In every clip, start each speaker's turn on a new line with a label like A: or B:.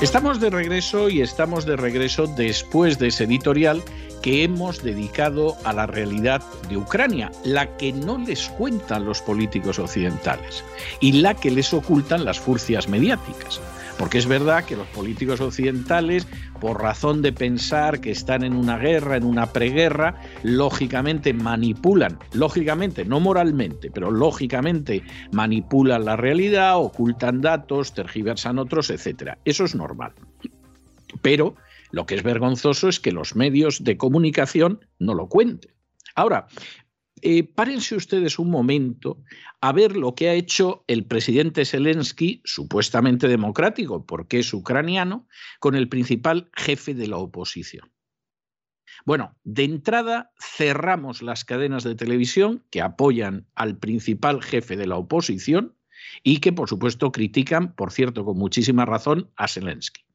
A: Estamos de regreso y estamos de regreso después de ese editorial que hemos dedicado a la realidad de Ucrania, la que no les cuentan los políticos occidentales y la que les ocultan las furcias mediáticas. Porque es verdad que los políticos occidentales, por razón de pensar que están en una guerra, en una preguerra, lógicamente manipulan, lógicamente, no moralmente, pero lógicamente manipulan la realidad, ocultan datos, tergiversan otros, etc. Eso es normal. Pero lo que es vergonzoso es que los medios de comunicación no lo cuenten. Ahora, eh, párense ustedes un momento a ver lo que ha hecho el presidente Zelensky, supuestamente democrático, porque es ucraniano, con el principal jefe de la oposición. Bueno, de entrada cerramos las cadenas de televisión que apoyan al principal jefe de la oposición y que, por supuesto, critican, por cierto, con muchísima razón, a Zelensky.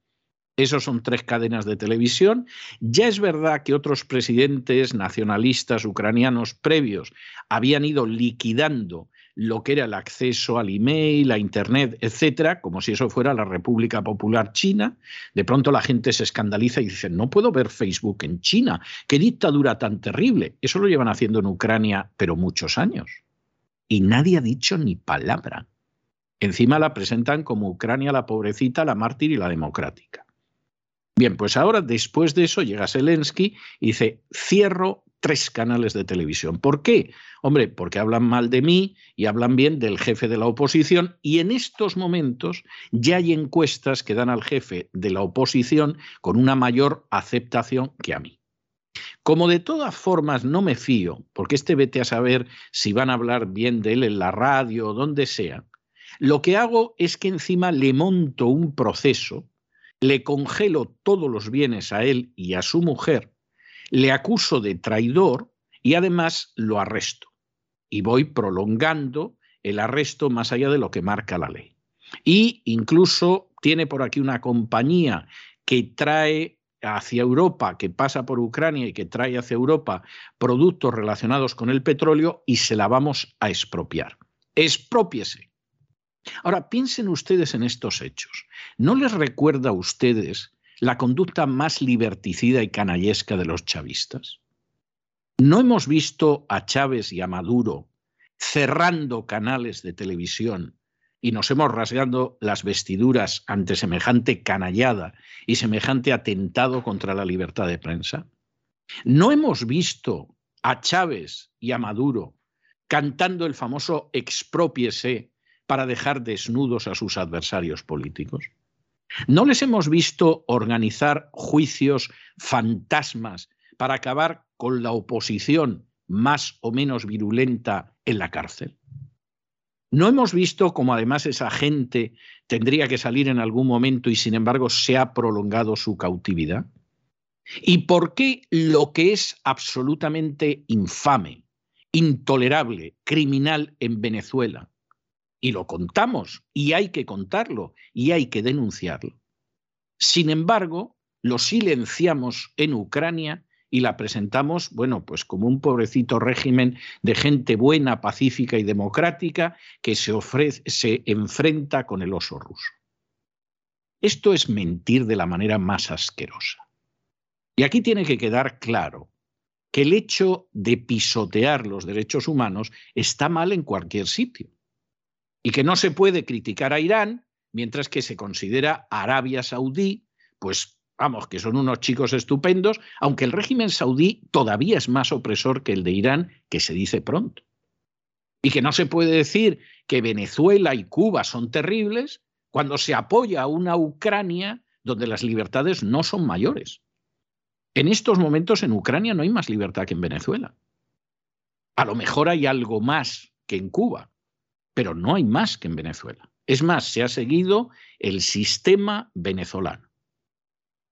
A: Esos son tres cadenas de televisión. Ya es verdad que otros presidentes nacionalistas ucranianos previos habían ido liquidando lo que era el acceso al email, a Internet, etcétera, como si eso fuera la República Popular China. De pronto la gente se escandaliza y dice, no puedo ver Facebook en China, qué dictadura tan terrible. Eso lo llevan haciendo en Ucrania, pero muchos años. Y nadie ha dicho ni palabra. Encima la presentan como Ucrania la pobrecita, la mártir y la democrática. Bien, pues ahora después de eso llega Zelensky y dice, cierro tres canales de televisión. ¿Por qué? Hombre, porque hablan mal de mí y hablan bien del jefe de la oposición y en estos momentos ya hay encuestas que dan al jefe de la oposición con una mayor aceptación que a mí. Como de todas formas no me fío, porque este vete a saber si van a hablar bien de él en la radio o donde sea, lo que hago es que encima le monto un proceso le congelo todos los bienes a él y a su mujer, le acuso de traidor y además lo arresto. Y voy prolongando el arresto más allá de lo que marca la ley. Y incluso tiene por aquí una compañía que trae hacia Europa, que pasa por Ucrania y que trae hacia Europa productos relacionados con el petróleo y se la vamos a expropiar. Expropiese. Ahora, piensen ustedes en estos hechos. ¿No les recuerda a ustedes la conducta más liberticida y canallesca de los chavistas? ¿No hemos visto a Chávez y a Maduro cerrando canales de televisión y nos hemos rasgado las vestiduras ante semejante canallada y semejante atentado contra la libertad de prensa? ¿No hemos visto a Chávez y a Maduro cantando el famoso expropiese para dejar desnudos a sus adversarios políticos? ¿No les hemos visto organizar juicios fantasmas para acabar con la oposición más o menos virulenta en la cárcel? ¿No hemos visto cómo además esa gente tendría que salir en algún momento y sin embargo se ha prolongado su cautividad? ¿Y por qué lo que es absolutamente infame, intolerable, criminal en Venezuela y lo contamos, y hay que contarlo, y hay que denunciarlo. Sin embargo, lo silenciamos en Ucrania y la presentamos, bueno, pues como un pobrecito régimen de gente buena, pacífica y democrática que se, ofrece, se enfrenta con el oso ruso. Esto es mentir de la manera más asquerosa. Y aquí tiene que quedar claro que el hecho de pisotear los derechos humanos está mal en cualquier sitio y que no se puede criticar a Irán mientras que se considera Arabia Saudí, pues vamos, que son unos chicos estupendos, aunque el régimen saudí todavía es más opresor que el de Irán, que se dice pronto. Y que no se puede decir que Venezuela y Cuba son terribles cuando se apoya a una Ucrania donde las libertades no son mayores. En estos momentos en Ucrania no hay más libertad que en Venezuela. A lo mejor hay algo más que en Cuba, pero no hay más que en Venezuela. Es más, se ha seguido el sistema venezolano.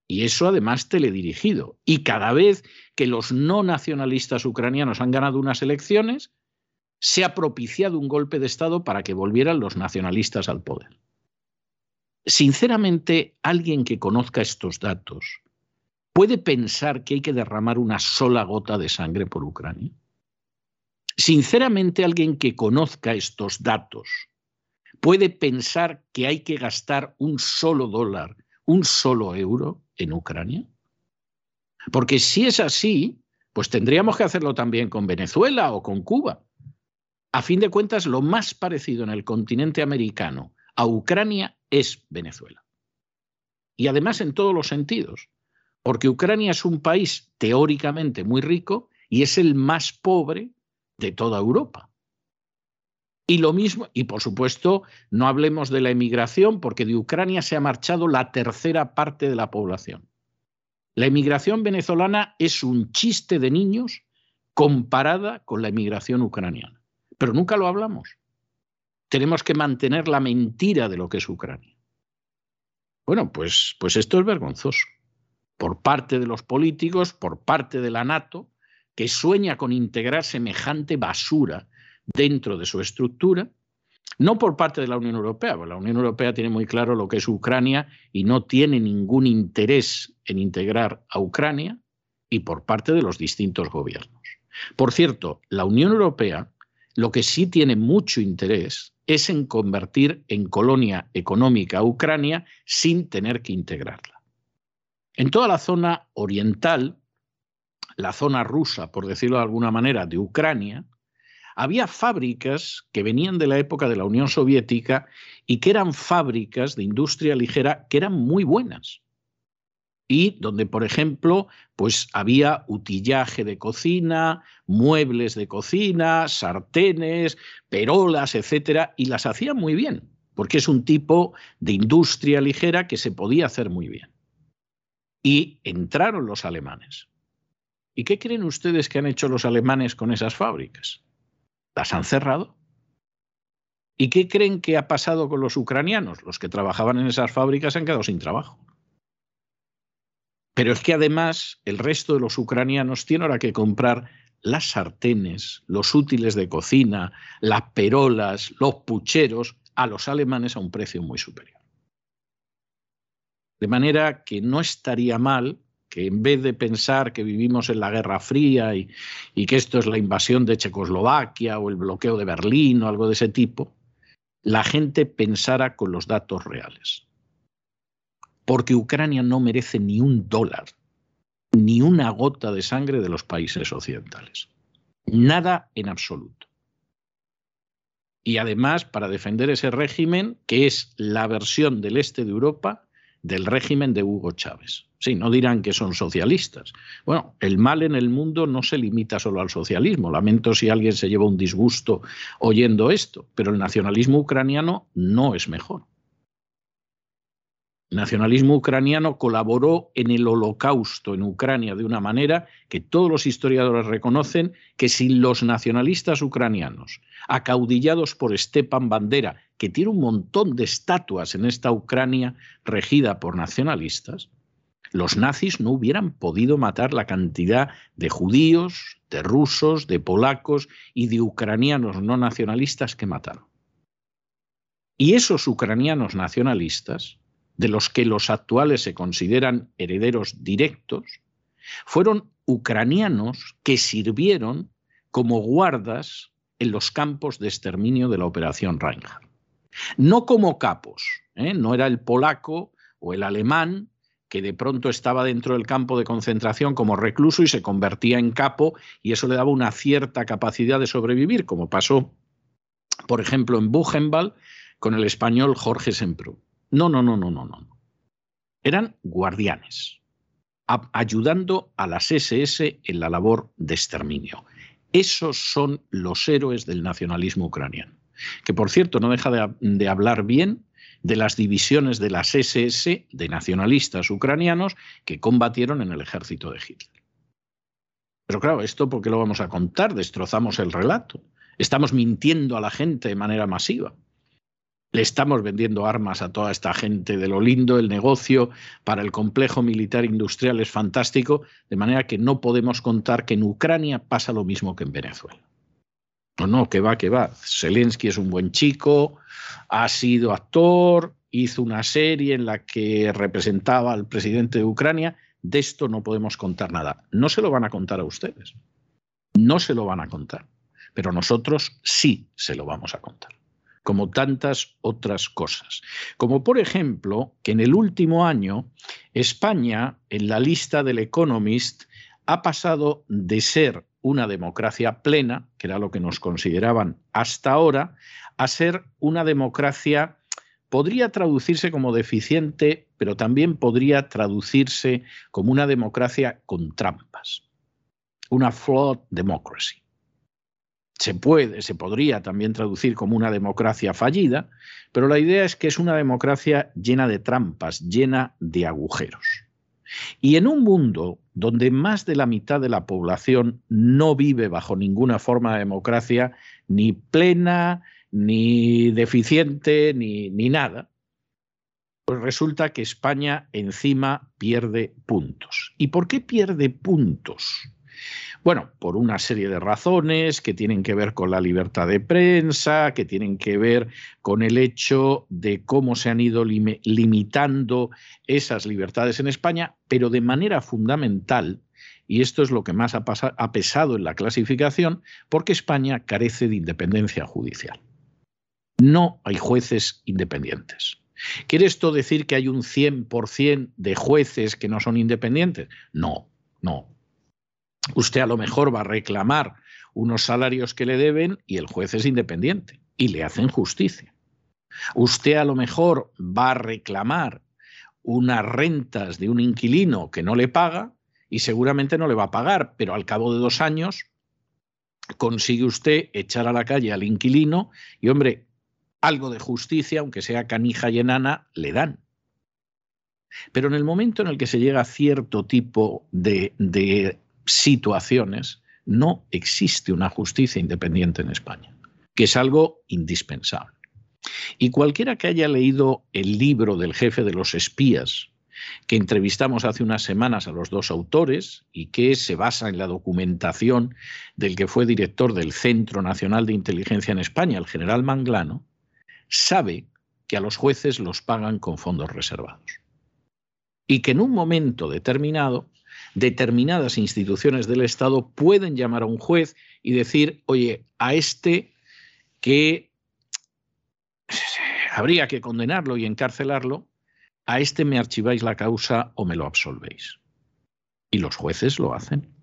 A: Y eso además teledirigido. Y cada vez que los no nacionalistas ucranianos han ganado unas elecciones, se ha propiciado un golpe de Estado para que volvieran los nacionalistas al poder. Sinceramente, alguien que conozca estos datos puede pensar que hay que derramar una sola gota de sangre por Ucrania. Sinceramente, alguien que conozca estos datos puede pensar que hay que gastar un solo dólar, un solo euro en Ucrania. Porque si es así, pues tendríamos que hacerlo también con Venezuela o con Cuba. A fin de cuentas, lo más parecido en el continente americano a Ucrania es Venezuela. Y además en todos los sentidos, porque Ucrania es un país teóricamente muy rico y es el más pobre de toda Europa. Y lo mismo, y por supuesto, no hablemos de la emigración, porque de Ucrania se ha marchado la tercera parte de la población. La emigración venezolana es un chiste de niños comparada con la emigración ucraniana. Pero nunca lo hablamos. Tenemos que mantener la mentira de lo que es Ucrania. Bueno, pues, pues esto es vergonzoso. Por parte de los políticos, por parte de la NATO, que sueña con integrar semejante basura dentro de su estructura, no por parte de la Unión Europea, porque la Unión Europea tiene muy claro lo que es Ucrania y no tiene ningún interés en integrar a Ucrania, y por parte de los distintos gobiernos. Por cierto, la Unión Europea lo que sí tiene mucho interés es en convertir en colonia económica a Ucrania sin tener que integrarla. En toda la zona oriental, la zona rusa, por decirlo de alguna manera, de Ucrania, había fábricas que venían de la época de la Unión Soviética y que eran fábricas de industria ligera que eran muy buenas. Y donde, por ejemplo, pues había utillaje de cocina, muebles de cocina, sartenes, perolas, etcétera, y las hacían muy bien, porque es un tipo de industria ligera que se podía hacer muy bien. Y entraron los alemanes. ¿Y qué creen ustedes que han hecho los alemanes con esas fábricas? las han cerrado. ¿Y qué creen que ha pasado con los ucranianos? Los que trabajaban en esas fábricas han quedado sin trabajo. Pero es que además el resto de los ucranianos tienen ahora que comprar las sartenes, los útiles de cocina, las perolas, los pucheros a los alemanes a un precio muy superior. De manera que no estaría mal que en vez de pensar que vivimos en la Guerra Fría y, que esto es la invasión de Checoslovaquia o el bloqueo de Berlín o algo de ese tipo, la gente pensara con los datos reales. Porque Ucrania no merece ni un dólar, ni una gota de sangre de los países occidentales. Nada en absoluto. Y además, para defender ese régimen, que es la versión del este de Europa del régimen de Hugo Chávez. Sí, no dirán que son socialistas. Bueno, el mal en el mundo no se limita solo al socialismo. Lamento si alguien se lleva un disgusto oyendo esto, pero el nacionalismo ucraniano no es mejor. Nacionalismo ucraniano colaboró en el holocausto en Ucrania de una manera que todos los historiadores reconocen que sin los nacionalistas ucranianos, acaudillados por Stepan Bandera, que tiene un montón de estatuas en esta Ucrania regida por nacionalistas, los nazis no hubieran podido matar la cantidad de judíos, de rusos, de polacos y de ucranianos no nacionalistas que mataron. Y esos ucranianos nacionalistas, de los que los actuales se consideran herederos directos, fueron ucranianos que sirvieron como guardas en los campos de exterminio de la Operación Reinhardt. No como capos, ¿eh? no era el polaco o el alemán que de pronto estaba dentro del campo de concentración como recluso y se convertía en capo y eso le daba una cierta capacidad de sobrevivir, como pasó, por ejemplo, en Buchenwald con el español Jorge Semprún. No, no, no, no, no, no. Eran guardianes, ayudando a las SS en la labor de exterminio. Esos son los héroes del nacionalismo ucraniano, que por cierto no deja de, de hablar bien de las divisiones de las SS de nacionalistas ucranianos que combatieron en el ejército de Hitler. Pero claro, esto ¿por qué lo vamos a contar? Destrozamos el relato. Estamos mintiendo a la gente de manera masiva. Le estamos vendiendo armas a toda esta gente de lo lindo, el negocio para el complejo militar industrial es fantástico, de manera que no podemos contar que en Ucrania pasa lo mismo que en Venezuela. No, no, que va, que va. Zelensky es un buen chico, ha sido actor, hizo una serie en la que representaba al presidente de Ucrania. De esto no podemos contar nada. No se lo van a contar a ustedes. No se lo van a contar. Pero nosotros sí se lo vamos a contar como tantas otras cosas. Como por ejemplo que en el último año España, en la lista del Economist, ha pasado de ser una democracia plena, que era lo que nos consideraban hasta ahora, a ser una democracia, podría traducirse como deficiente, pero también podría traducirse como una democracia con trampas, una flawed democracy se puede, se podría también traducir como una democracia fallida, pero la idea es que es una democracia llena de trampas, llena de agujeros. Y en un mundo donde más de la mitad de la población no vive bajo ninguna forma de democracia, ni plena, ni deficiente, ni, ni nada, pues resulta que España encima pierde puntos. ¿Y por qué pierde puntos? Bueno, por una serie de razones que tienen que ver con la libertad de prensa, que tienen que ver con el hecho de cómo se han ido limitando esas libertades en España, pero de manera fundamental, y esto es lo que más ha, pesado en la clasificación, porque España carece de independencia judicial. No hay jueces independientes. ¿Quiere esto decir que hay un 100% de jueces que no son independientes? No, no. Usted a lo mejor va a reclamar unos salarios que le deben y el juez es independiente y le hacen justicia. Usted a lo mejor va a reclamar unas rentas de un inquilino que no le paga y seguramente no le va a pagar, pero al cabo de dos años consigue usted echar a la calle al inquilino y, hombre, algo de justicia, aunque sea canija y enana, le dan. Pero en el momento en el que se llega a cierto tipo de, de situaciones no existe una justicia independiente en España, que es algo indispensable. Y cualquiera que haya leído el libro del jefe de los espías, que entrevistamos hace unas semanas a los dos autores y que se basa en la documentación del que fue director del Centro Nacional de Inteligencia en España, el general Manglano, sabe que a los jueces los pagan con fondos reservados. Y que en un momento determinado determinadas instituciones del Estado pueden llamar a un juez y decir, oye, a este que habría que condenarlo y encarcelarlo, a este me archiváis la causa o me lo absolvéis. Y los jueces lo hacen.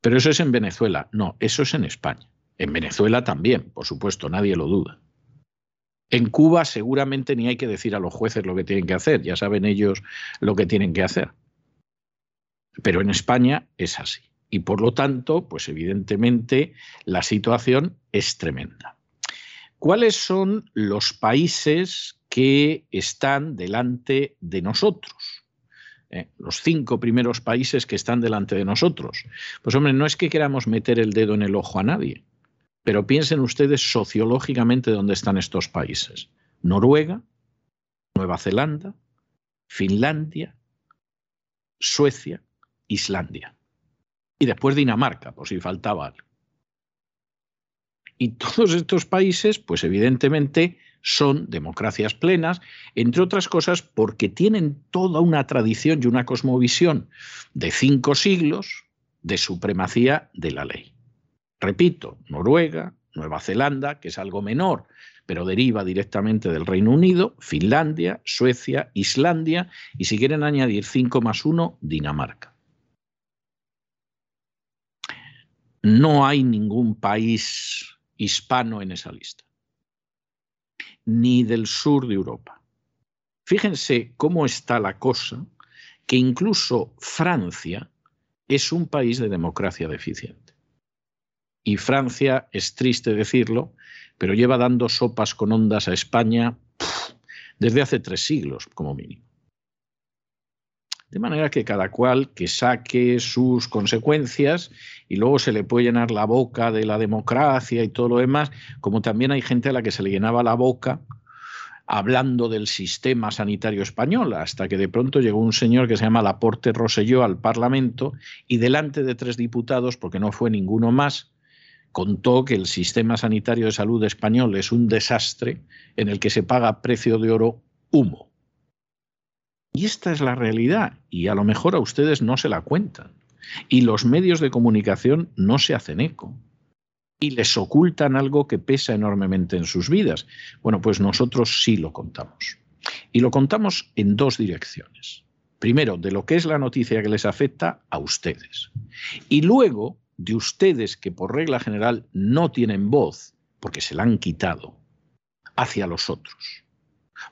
A: Pero eso es en Venezuela, no, eso es en España. En Venezuela también, por supuesto, nadie lo duda. En Cuba seguramente ni hay que decir a los jueces lo que tienen que hacer, ya saben ellos lo que tienen que hacer. Pero en España es así. Y por lo tanto, pues evidentemente la situación es tremenda. ¿Cuáles son los países que están delante de nosotros? Eh, los cinco primeros países que están delante de nosotros. Pues hombre, no es que queramos meter el dedo en el ojo a nadie, pero piensen ustedes sociológicamente dónde están estos países. Noruega, Nueva Zelanda, Finlandia, Suecia, Islandia. Y después Dinamarca, por si faltaba algo. Y todos estos países, pues evidentemente son democracias plenas, entre otras cosas porque tienen toda una tradición y una cosmovisión de cinco siglos de supremacía de la ley. Repito, Noruega, Nueva Zelanda, que es algo menor, pero deriva directamente del Reino Unido, Finlandia, Suecia, Islandia y si quieren añadir cinco más uno, Dinamarca. No hay ningún país hispano en esa lista, ni del sur de Europa. Fíjense cómo está la cosa, que incluso Francia es un país de democracia deficiente. Y Francia, es triste decirlo, pero lleva dando sopas con ondas a España desde hace tres siglos, como mínimo. De manera que cada cual que saque sus consecuencias y luego se le puede llenar la boca de la democracia y todo lo demás, como también hay gente a la que se le llenaba la boca hablando del sistema sanitario español, hasta que de pronto llegó un señor que se llama Laporte Roselló al Parlamento y delante de tres diputados, porque no fue ninguno más, contó que el sistema sanitario de salud español es un desastre en el que se paga precio de oro humo. Y esta es la realidad, y a lo mejor a ustedes no se la cuentan. Y los medios de comunicación no se hacen eco y les ocultan algo que pesa enormemente en sus vidas. Bueno, pues nosotros sí lo contamos. Y lo contamos en dos direcciones. Primero, de lo que es la noticia que les afecta a ustedes. Y luego, de ustedes que por regla general no tienen voz, porque se la han quitado, hacia los otros.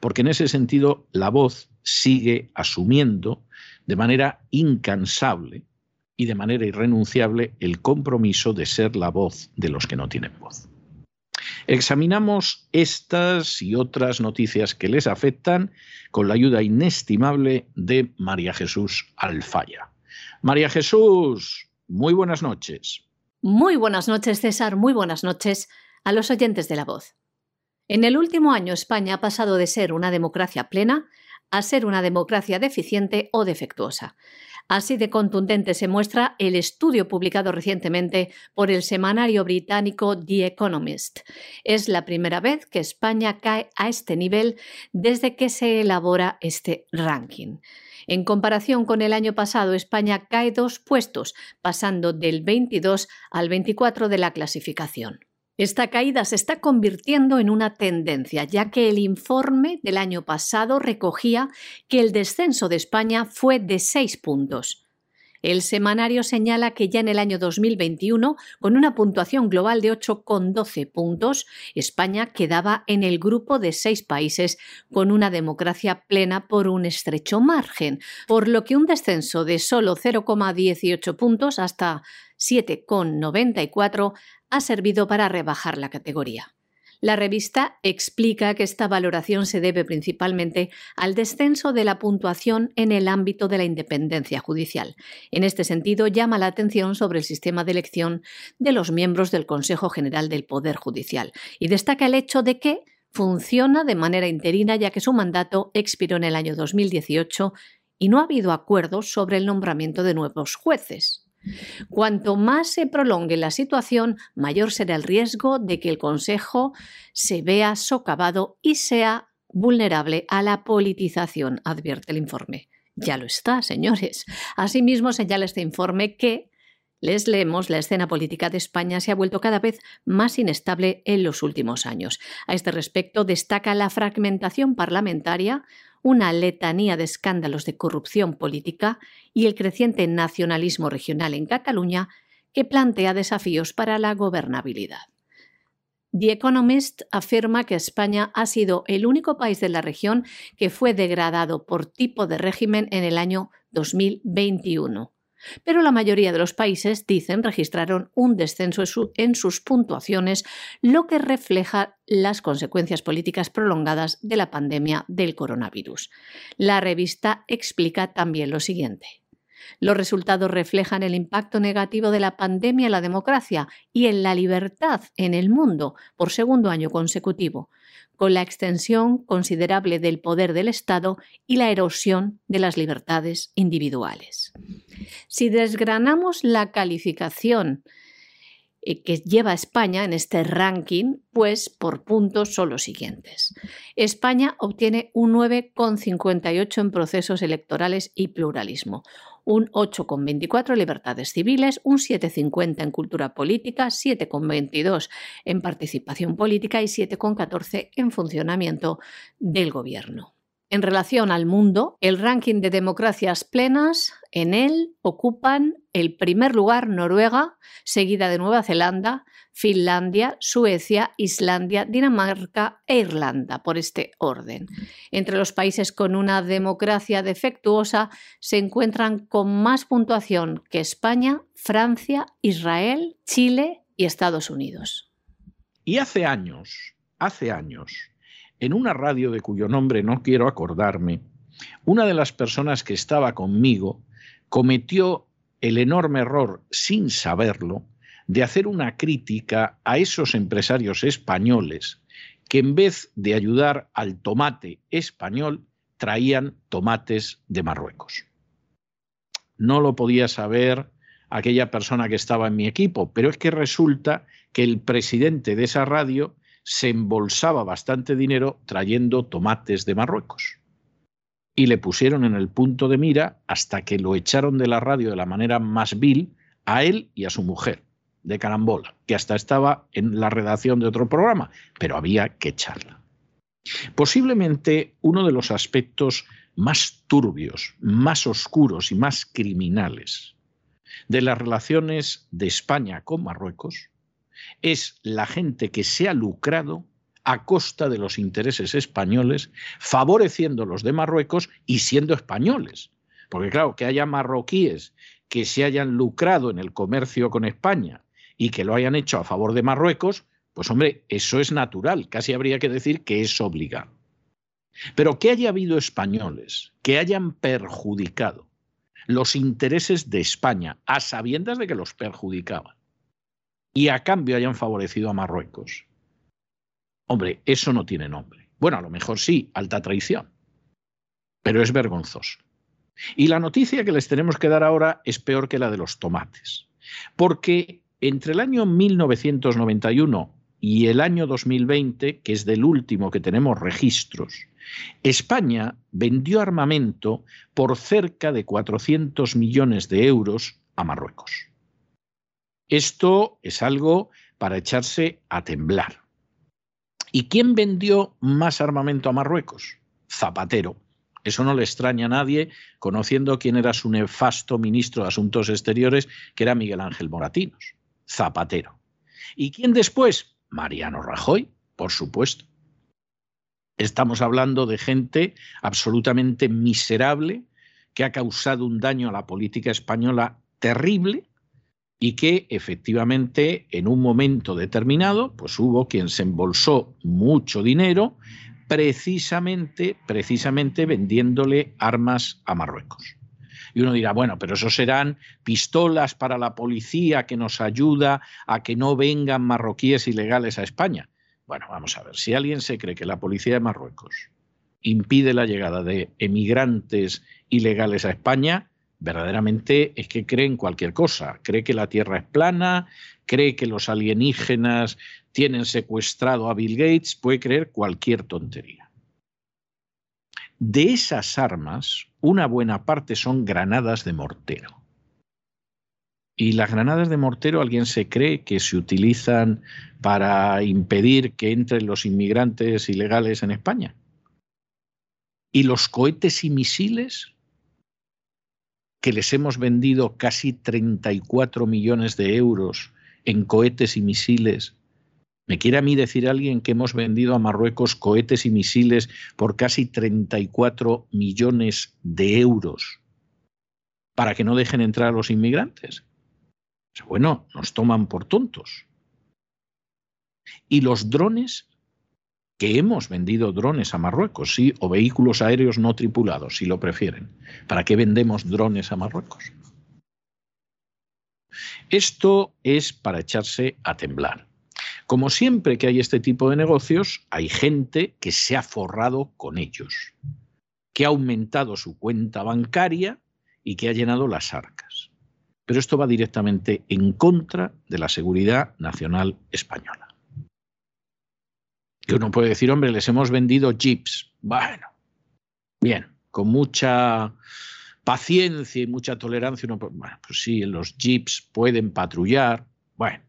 A: Porque en ese sentido la voz sigue asumiendo de manera incansable y de manera irrenunciable el compromiso de ser la voz de los que no tienen voz. Examinamos estas y otras noticias que les afectan con la ayuda inestimable de María Jesús Alfaya. María Jesús, muy buenas noches.
B: Muy buenas noches, César, muy buenas noches a los oyentes de la voz. En el último año España ha pasado de ser una democracia plena a ser una democracia deficiente o defectuosa. Así de contundente se muestra el estudio publicado recientemente por el semanario británico The Economist. Es la primera vez que España cae a este nivel desde que se elabora este ranking. En comparación con el año pasado, España cae dos puestos, pasando del 22 al 24 de la clasificación. Esta caída se está convirtiendo en una tendencia, ya que el informe del año pasado recogía que el descenso de España fue de seis puntos. El semanario señala que ya en el año 2021, con una puntuación global de 8,12 puntos, España quedaba en el grupo de seis países con una democracia plena por un estrecho margen, por lo que un descenso de solo 0,18 puntos hasta 7,94 ha servido para rebajar la categoría. La revista explica que esta valoración se debe principalmente al descenso de la puntuación en el ámbito de la independencia judicial. En este sentido, llama la atención sobre el sistema de elección de los miembros del Consejo General del Poder Judicial y destaca el hecho de que funciona de manera interina ya que su mandato expiró en el año 2018 y no ha habido acuerdos sobre el nombramiento de nuevos jueces. Cuanto más se prolongue la situación, mayor será el riesgo de que el Consejo se vea socavado y sea vulnerable a la politización, advierte el informe. Ya lo está, señores. Asimismo, señala este informe que les leemos, la escena política de España se ha vuelto cada vez más inestable en los últimos años. A este respecto, destaca la fragmentación parlamentaria, una letanía de escándalos de corrupción política y el creciente nacionalismo regional en Cataluña que plantea desafíos para la gobernabilidad. The Economist afirma que España ha sido el único país de la región que fue degradado por tipo de régimen en el año 2021 pero la mayoría de los países, dicen, registraron un descenso en sus puntuaciones, lo que refleja las consecuencias políticas prolongadas de la pandemia del coronavirus. La revista explica también lo siguiente. Los resultados reflejan el impacto negativo de la pandemia en la democracia y en la libertad en el mundo por segundo año consecutivo, con la extensión considerable del poder del Estado y la erosión de las libertades individuales. Si desgranamos la calificación eh, que lleva España en este ranking, pues por puntos son los siguientes. España obtiene un 9,58 en procesos electorales y pluralismo, un 8,24 en libertades civiles, un 7,50 en cultura política, 7,22 en participación política y 7,14 en funcionamiento del gobierno. En relación al mundo, el ranking de democracias plenas, en él ocupan el primer lugar Noruega, seguida de Nueva Zelanda, Finlandia, Suecia, Islandia, Dinamarca e Irlanda, por este orden. Entre los países con una democracia defectuosa se encuentran con más puntuación que España, Francia, Israel, Chile y Estados Unidos.
A: Y hace años, hace años, en una radio de cuyo nombre no quiero acordarme, una de las personas que estaba conmigo cometió el enorme error, sin saberlo, de hacer una crítica a esos empresarios españoles que en vez de ayudar al tomate español, traían tomates de Marruecos. No lo podía saber aquella persona que estaba en mi equipo, pero es que resulta que el presidente de esa radio se embolsaba bastante dinero trayendo tomates de Marruecos. Y le pusieron en el punto de mira hasta que lo echaron de la radio de la manera más vil a él y a su mujer de carambola, que hasta estaba en la redacción de otro programa, pero había que echarla. Posiblemente uno de los aspectos más turbios, más oscuros y más criminales de las relaciones de España con Marruecos es la gente que se ha lucrado a costa de los intereses españoles, favoreciendo los de Marruecos y siendo españoles. Porque claro, que haya marroquíes que se hayan lucrado en el comercio con España y que lo hayan hecho a favor de Marruecos, pues hombre, eso es natural, casi habría que decir que es obligado. Pero que haya habido españoles que hayan perjudicado los intereses de España a sabiendas de que los perjudicaban y a cambio hayan favorecido a Marruecos. Hombre, eso no tiene nombre. Bueno, a lo mejor sí, alta traición, pero es vergonzoso. Y la noticia que les tenemos que dar ahora es peor que la de los tomates, porque entre el año 1991 y el año 2020, que es del último que tenemos registros, España vendió armamento por cerca de 400 millones de euros a Marruecos. Esto es algo para echarse a temblar. ¿Y quién vendió más armamento a Marruecos? Zapatero. Eso no le extraña a nadie, conociendo quién era su nefasto ministro de Asuntos Exteriores, que era Miguel Ángel Moratinos. Zapatero. ¿Y quién después? Mariano Rajoy, por supuesto. Estamos hablando de gente absolutamente miserable que ha causado un daño a la política española terrible y que efectivamente en un momento determinado pues hubo quien se embolsó mucho dinero precisamente precisamente vendiéndole armas a Marruecos. Y uno dirá, bueno, pero eso serán pistolas para la policía que nos ayuda a que no vengan marroquíes ilegales a España. Bueno, vamos a ver, si alguien se cree que la policía de Marruecos impide la llegada de emigrantes ilegales a España, verdaderamente es que cree en cualquier cosa. Cree que la Tierra es plana, cree que los alienígenas tienen secuestrado a Bill Gates, puede creer cualquier tontería. De esas armas, una buena parte son granadas de mortero. Y las granadas de mortero, alguien se cree que se utilizan para impedir que entren los inmigrantes ilegales en España. Y los cohetes y misiles, que les hemos vendido casi 34 millones de euros en cohetes y misiles ¿Me quiere a mí decir alguien que hemos vendido a Marruecos cohetes y misiles por casi 34 millones de euros para que no dejen entrar a los inmigrantes? Bueno, nos toman por tontos. Y los drones, que hemos vendido drones a Marruecos, sí, o vehículos aéreos no tripulados, si lo prefieren. ¿Para qué vendemos drones a Marruecos? Esto es para echarse a temblar. Como siempre que hay este tipo de negocios, hay gente que se ha forrado con ellos, que ha aumentado su cuenta bancaria y que ha llenado las arcas. Pero esto va directamente en contra de la seguridad nacional española. Que uno puede decir, hombre, les hemos vendido jeeps. Bueno, bien, con mucha paciencia y mucha tolerancia, uno, bueno, pues sí, los jeeps pueden patrullar. Bueno,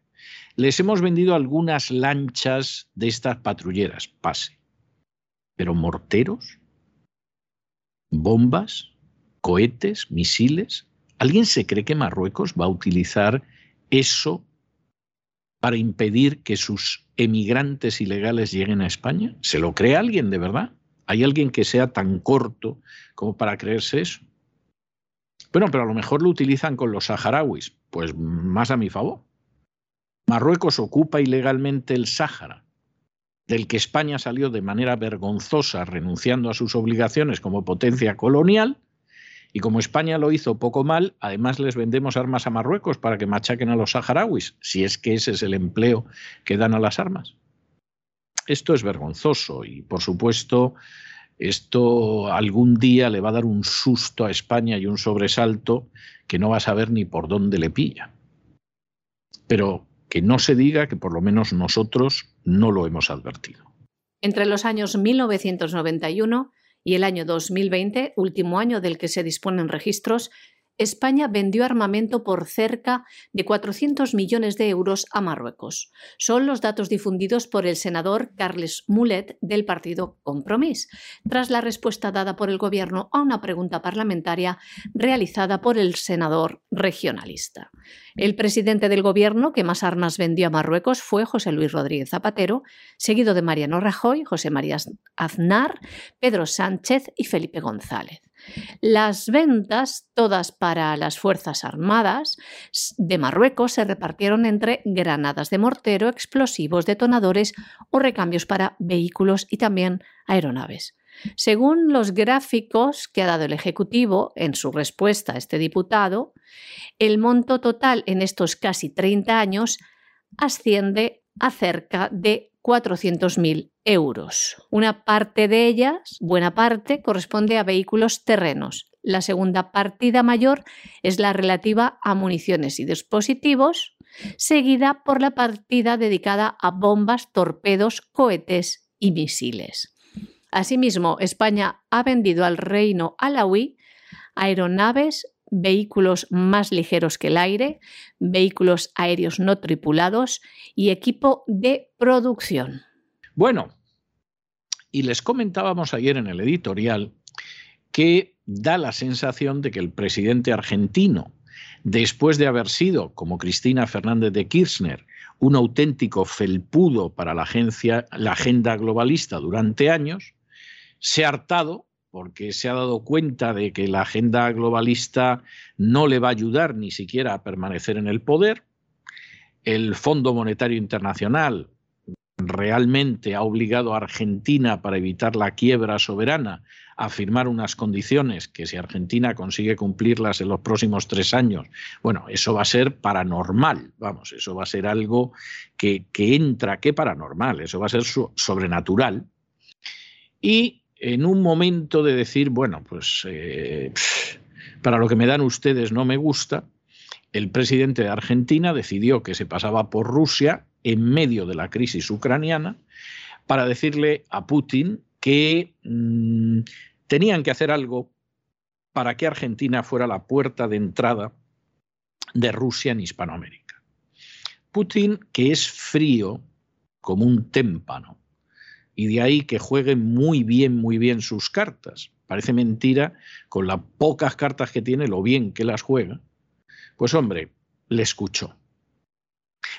A: les hemos vendido algunas lanchas de estas patrulleras, pase. Pero morteros, bombas, cohetes, misiles. ¿Alguien se cree que Marruecos va a utilizar eso para impedir que sus emigrantes ilegales lleguen a España? ¿Se lo cree alguien de verdad? ¿Hay alguien que sea tan corto como para creerse eso? Bueno, pero a lo mejor lo utilizan con los saharauis. Pues más a mi favor. Marruecos ocupa ilegalmente el Sáhara. del que España salió de manera vergonzosa renunciando a sus obligaciones como potencia colonial, y como España lo hizo poco mal, además les vendemos armas a Marruecos para que machaquen a los saharauis, si es que ese es el empleo que dan a las armas. Esto es vergonzoso y, por supuesto, esto algún día le va a dar un susto a España y un sobresalto que no va a saber ni por dónde le pilla. Pero que no se diga que por lo menos nosotros no lo hemos advertido.
B: Entre los años 1991 y el año 2020, último año del que se disponen registros, España vendió armamento por cerca de 400 millones de euros a Marruecos. Son los datos difundidos por el senador Carles Mulet del partido Compromís, tras la respuesta dada por el Gobierno a una pregunta parlamentaria realizada por el senador regionalista. El presidente del Gobierno que más armas vendió a Marruecos fue José Luis Rodríguez Zapatero, seguido de Mariano Rajoy, José María Aznar, Pedro Sánchez y Felipe González. Las ventas, todas para las Fuerzas Armadas de Marruecos, se repartieron entre granadas de mortero, explosivos, detonadores o recambios para vehículos y también aeronaves. Según los gráficos que ha dado el Ejecutivo en su respuesta a este diputado, el monto total en estos casi 30 años asciende a cerca de 400.000 euros. Una parte de ellas, buena parte, corresponde a vehículos terrenos. La segunda partida mayor es la relativa a municiones y dispositivos, seguida por la partida dedicada a bombas, torpedos, cohetes y misiles. Asimismo, España ha vendido al reino alawí aeronaves, vehículos más ligeros que el aire, vehículos aéreos no tripulados y equipo de producción.
A: Bueno, y les comentábamos ayer en el editorial que da la sensación de que el presidente argentino, después de haber sido, como Cristina Fernández de Kirchner, un auténtico felpudo para la, agenda globalista durante años, se ha hartado porque se ha dado cuenta de que la agenda globalista no le va a ayudar ni siquiera a permanecer en el poder. El Fondo Monetario Internacional realmente ha obligado a Argentina para evitar la quiebra soberana a firmar unas condiciones que si Argentina consigue cumplirlas en los próximos tres años, bueno, eso va a ser paranormal, vamos, eso va a ser algo que, entra, ¿qué paranormal? Eso va a ser sobrenatural. Y en un momento de decir, bueno, pues eh, para lo que me dan ustedes no me gusta, el presidente de Argentina decidió que se pasaba por Rusia en medio de la crisis ucraniana para decirle a Putin que mm, tenían que hacer algo para que Argentina fuera la puerta de entrada de Rusia en Hispanoamérica. Putin, que es frío como un témpano, y de ahí que juegue muy bien, muy bien sus cartas. Parece mentira, con las pocas cartas que tiene, lo bien que las juega. Pues hombre, le escuchó.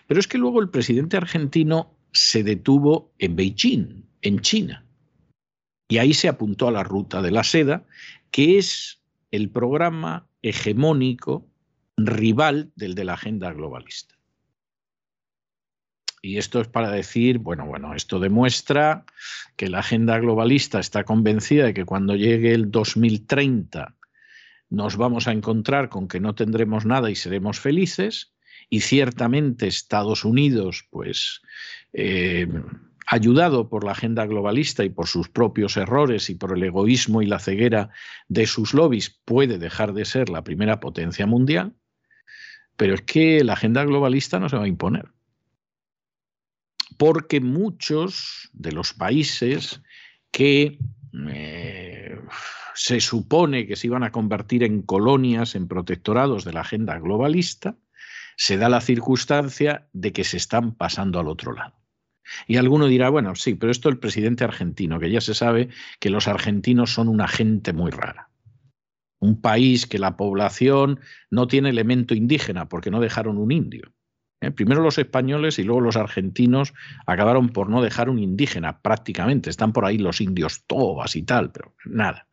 A: Pero es que luego el presidente argentino se detuvo en Beijing, en China, y ahí se apuntó a la ruta de la seda, que es el programa hegemónico rival del de la agenda globalista. Y esto es para decir, bueno, bueno, esto demuestra que la agenda globalista está convencida de que cuando llegue el 2030 nos vamos a encontrar con que no tendremos nada y seremos felices, y ciertamente Estados Unidos, pues, eh, ayudado por la agenda globalista y por sus propios errores y por el egoísmo y la ceguera de sus lobbies, puede dejar de ser la primera potencia mundial, pero es que la agenda globalista no se va a imponer. Porque muchos de los países que eh, se supone que se iban a convertir en colonias, en protectorados de la agenda globalista, se da la circunstancia de que se están pasando al otro lado. Y alguno dirá, bueno, sí, pero esto el presidente argentino, que ya se sabe que los argentinos son una gente muy rara. Un país que la población no tiene elemento indígena porque no dejaron un indio. ¿eh? Primero los españoles y luego los argentinos acabaron por no dejar un indígena prácticamente. Están por ahí los indios tobas y tal, pero nada.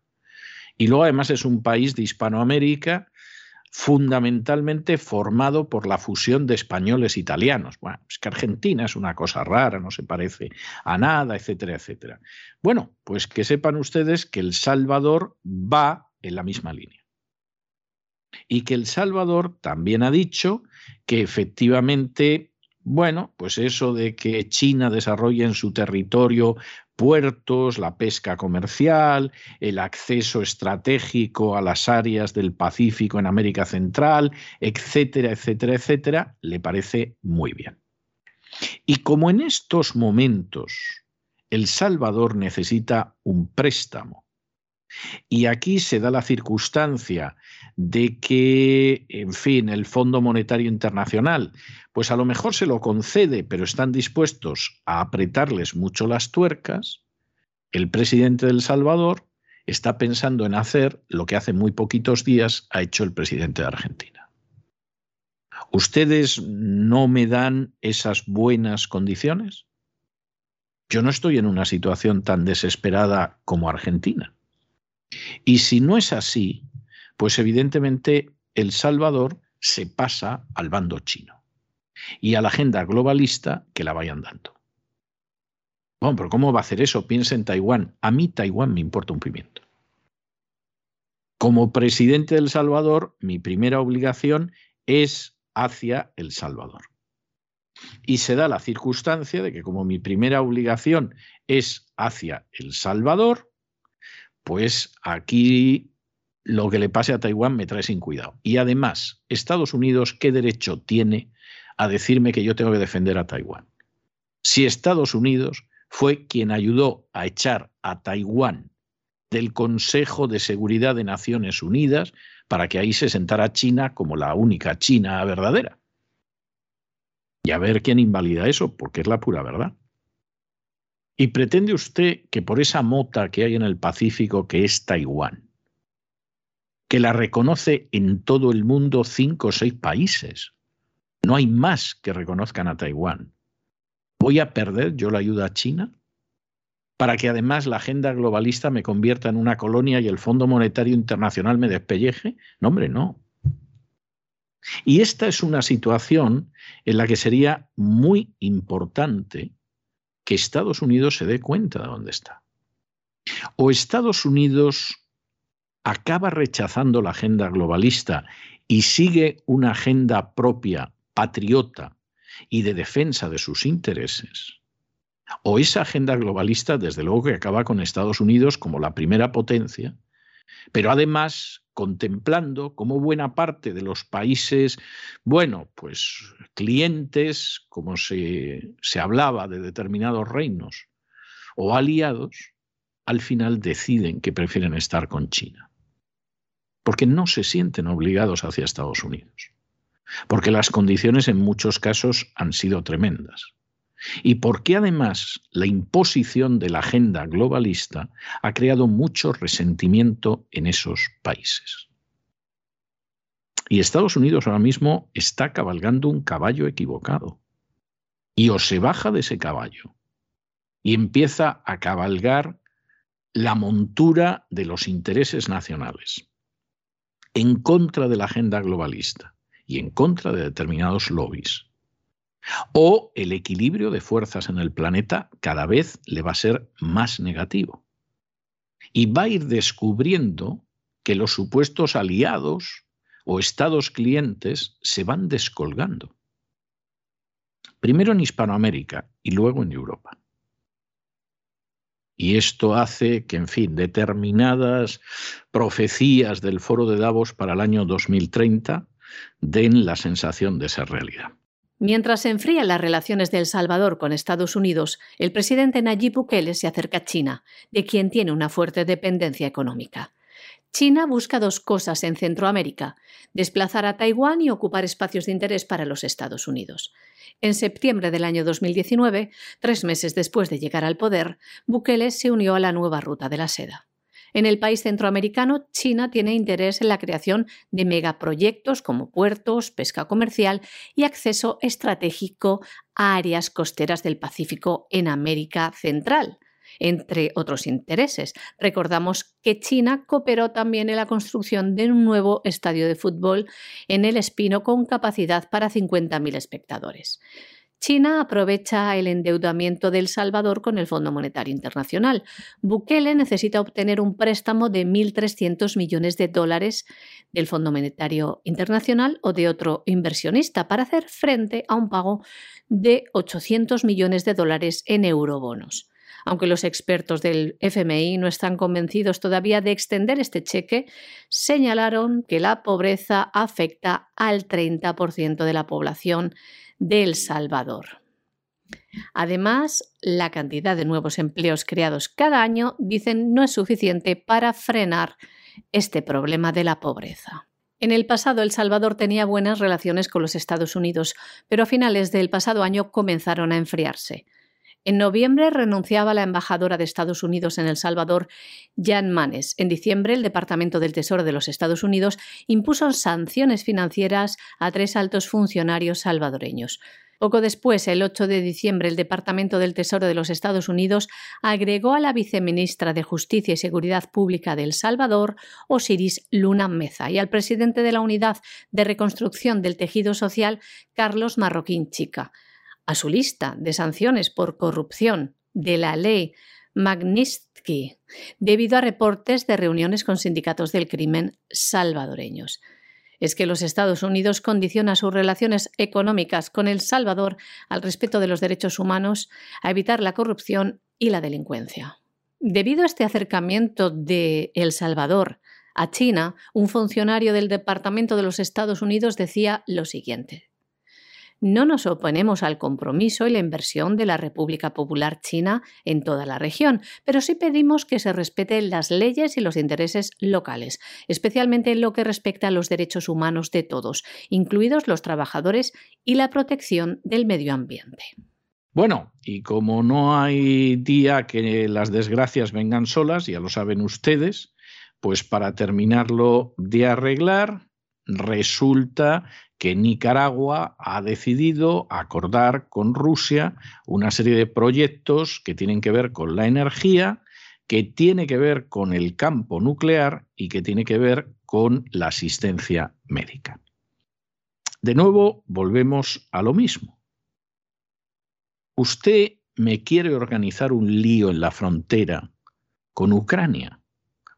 A: Y luego además es un país de Hispanoamérica fundamentalmente formado por la fusión de españoles e italianos. Bueno, es que Argentina es una cosa rara, no se parece a nada, etcétera, etcétera. Bueno, pues que sepan ustedes que El Salvador va en la misma línea. Y que El Salvador también ha dicho que efectivamente bueno, pues eso de que China desarrolle en su territorio puertos, la pesca comercial, el acceso estratégico a las áreas del Pacífico en América Central, etcétera, etcétera, etcétera, le parece muy bien. Y como en estos momentos El Salvador necesita un préstamo, y aquí se da la circunstancia de que, en fin, el Fondo Monetario Internacional, pues a lo mejor se lo concede, pero están dispuestos a apretarles mucho las tuercas, el presidente del Salvador está pensando en hacer lo que hace muy poquitos días ha hecho el presidente de Argentina. ¿Ustedes no me dan esas buenas condiciones? Yo no estoy en una situación tan desesperada como Argentina. Y si no es así, pues evidentemente El Salvador se pasa al bando chino y a la agenda globalista que la vayan dando. Bueno, pero ¿cómo va a hacer eso? Piensa en Taiwán. A mí Taiwán me importa un pimiento. Como presidente del Salvador, mi primera obligación es hacia El Salvador. Y se da la circunstancia de que como mi primera obligación es hacia El Salvador, pues aquí lo que le pase a Taiwán me trae sin cuidado. Y además, Estados Unidos, ¿qué derecho tiene a decirme que yo tengo que defender a Taiwán? Si Estados Unidos fue quien ayudó a echar a Taiwán del Consejo de Seguridad de Naciones Unidas para que ahí se sentara China como la única China verdadera. Y a ver quién invalida eso, porque es la pura verdad. ¿Y pretende usted que por esa mota que hay en el Pacífico, que es Taiwán, que la reconoce en todo el mundo cinco o seis países, no hay más que reconozcan a Taiwán, ¿voy a perder yo la ayuda a China? Para que además la agenda globalista me convierta en una colonia y el Fondo Monetario Internacional me despelleje? No, hombre, no. Y esta es una situación en la que sería muy importante que Estados Unidos se dé cuenta de dónde está. O Estados Unidos acaba rechazando la agenda globalista y sigue una agenda propia, patriota y de defensa de sus intereses. O esa agenda globalista, desde luego, que acaba con Estados Unidos como la primera potencia, pero además contemplando cómo buena parte de los países, bueno, pues clientes, como se, se hablaba de determinados reinos, o aliados, al final deciden que prefieren estar con China. Porque no se sienten obligados hacia Estados Unidos. Porque las condiciones en muchos casos han sido tremendas y porque además la imposición de la agenda globalista ha creado mucho resentimiento en esos países. Y Estados Unidos ahora mismo está cabalgando un caballo equivocado. Y o se baja de ese caballo y empieza a cabalgar la montura de los intereses nacionales en contra de la agenda globalista y en contra de determinados lobbies o el equilibrio de fuerzas en el planeta cada vez le va a ser más negativo. Y va a ir descubriendo que los supuestos aliados o estados clientes se van descolgando. Primero en Hispanoamérica y luego en Europa. Y esto hace que, en fin, determinadas profecías del foro de Davos para el año 2030 den la sensación de ser realidad.
B: Mientras se enfrían las relaciones de El Salvador con Estados Unidos, el presidente Nayib Bukele se acerca a China, de quien tiene una fuerte dependencia económica. China busca dos cosas en Centroamérica, desplazar a Taiwán y ocupar espacios de interés para los Estados Unidos. En septiembre del año 2019, tres meses después de llegar al poder, Bukele se unió a la nueva ruta de la seda. En el país centroamericano, China tiene interés en la creación de megaproyectos como puertos, pesca comercial y acceso estratégico a áreas costeras del Pacífico en América Central. Entre otros intereses. Recordamos que China cooperó también en la construcción de un nuevo estadio de fútbol en el Espino con capacidad para 50.000 espectadores. China aprovecha el endeudamiento de El Salvador con el Fondo Monetario Internacional. Bukele necesita obtener un préstamo de 1.300 millones de dólares del Fondo Monetario Internacional o de otro inversionista para hacer frente a un pago de 800 millones de dólares en eurobonos. Aunque los expertos del FMI no están convencidos todavía de extender este cheque, señalaron que la pobreza afecta al 30% de la población de El Salvador. Además, la cantidad de nuevos empleos creados cada año, dicen, no es suficiente para frenar este problema de la pobreza. En el pasado, El Salvador tenía buenas relaciones con los Estados Unidos, pero a finales del pasado año comenzaron a enfriarse. En noviembre renunciaba la embajadora de Estados Unidos en El Salvador, Jan Manes. En diciembre, el Departamento del Tesoro de los Estados Unidos impuso sanciones financieras a tres altos funcionarios salvadoreños. Poco después, el 8 de diciembre, el Departamento del Tesoro de los Estados Unidos agregó a la viceministra de Justicia y Seguridad Pública de El Salvador, Osiris Luna Meza, y al presidente de la Unidad de Reconstrucción del Tejido Social, Carlos Marroquín Chica a su lista de sanciones por corrupción de la ley Magnitsky debido a reportes de reuniones con sindicatos del crimen salvadoreños. Es que los Estados Unidos condiciona sus relaciones económicas con El Salvador al respeto de los derechos humanos, a evitar la corrupción y la delincuencia. Debido a este acercamiento de El Salvador a China, un funcionario del Departamento de los Estados Unidos decía lo siguiente. No nos oponemos al compromiso y la inversión de la República Popular China en toda la región, pero sí pedimos que se respeten las leyes y los intereses locales, especialmente en lo que respecta a los derechos humanos de todos, incluidos los trabajadores y la protección del medio ambiente.
A: Bueno, y como no hay día que las desgracias vengan solas, ya lo saben ustedes, pues para terminarlo de arreglar, resulta que Nicaragua ha decidido acordar con Rusia una serie de proyectos que tienen que ver con la energía, que tiene que ver con el campo nuclear y que tiene que ver con la asistencia médica. De nuevo, volvemos a lo mismo. Usted me quiere organizar un lío en la frontera con Ucrania.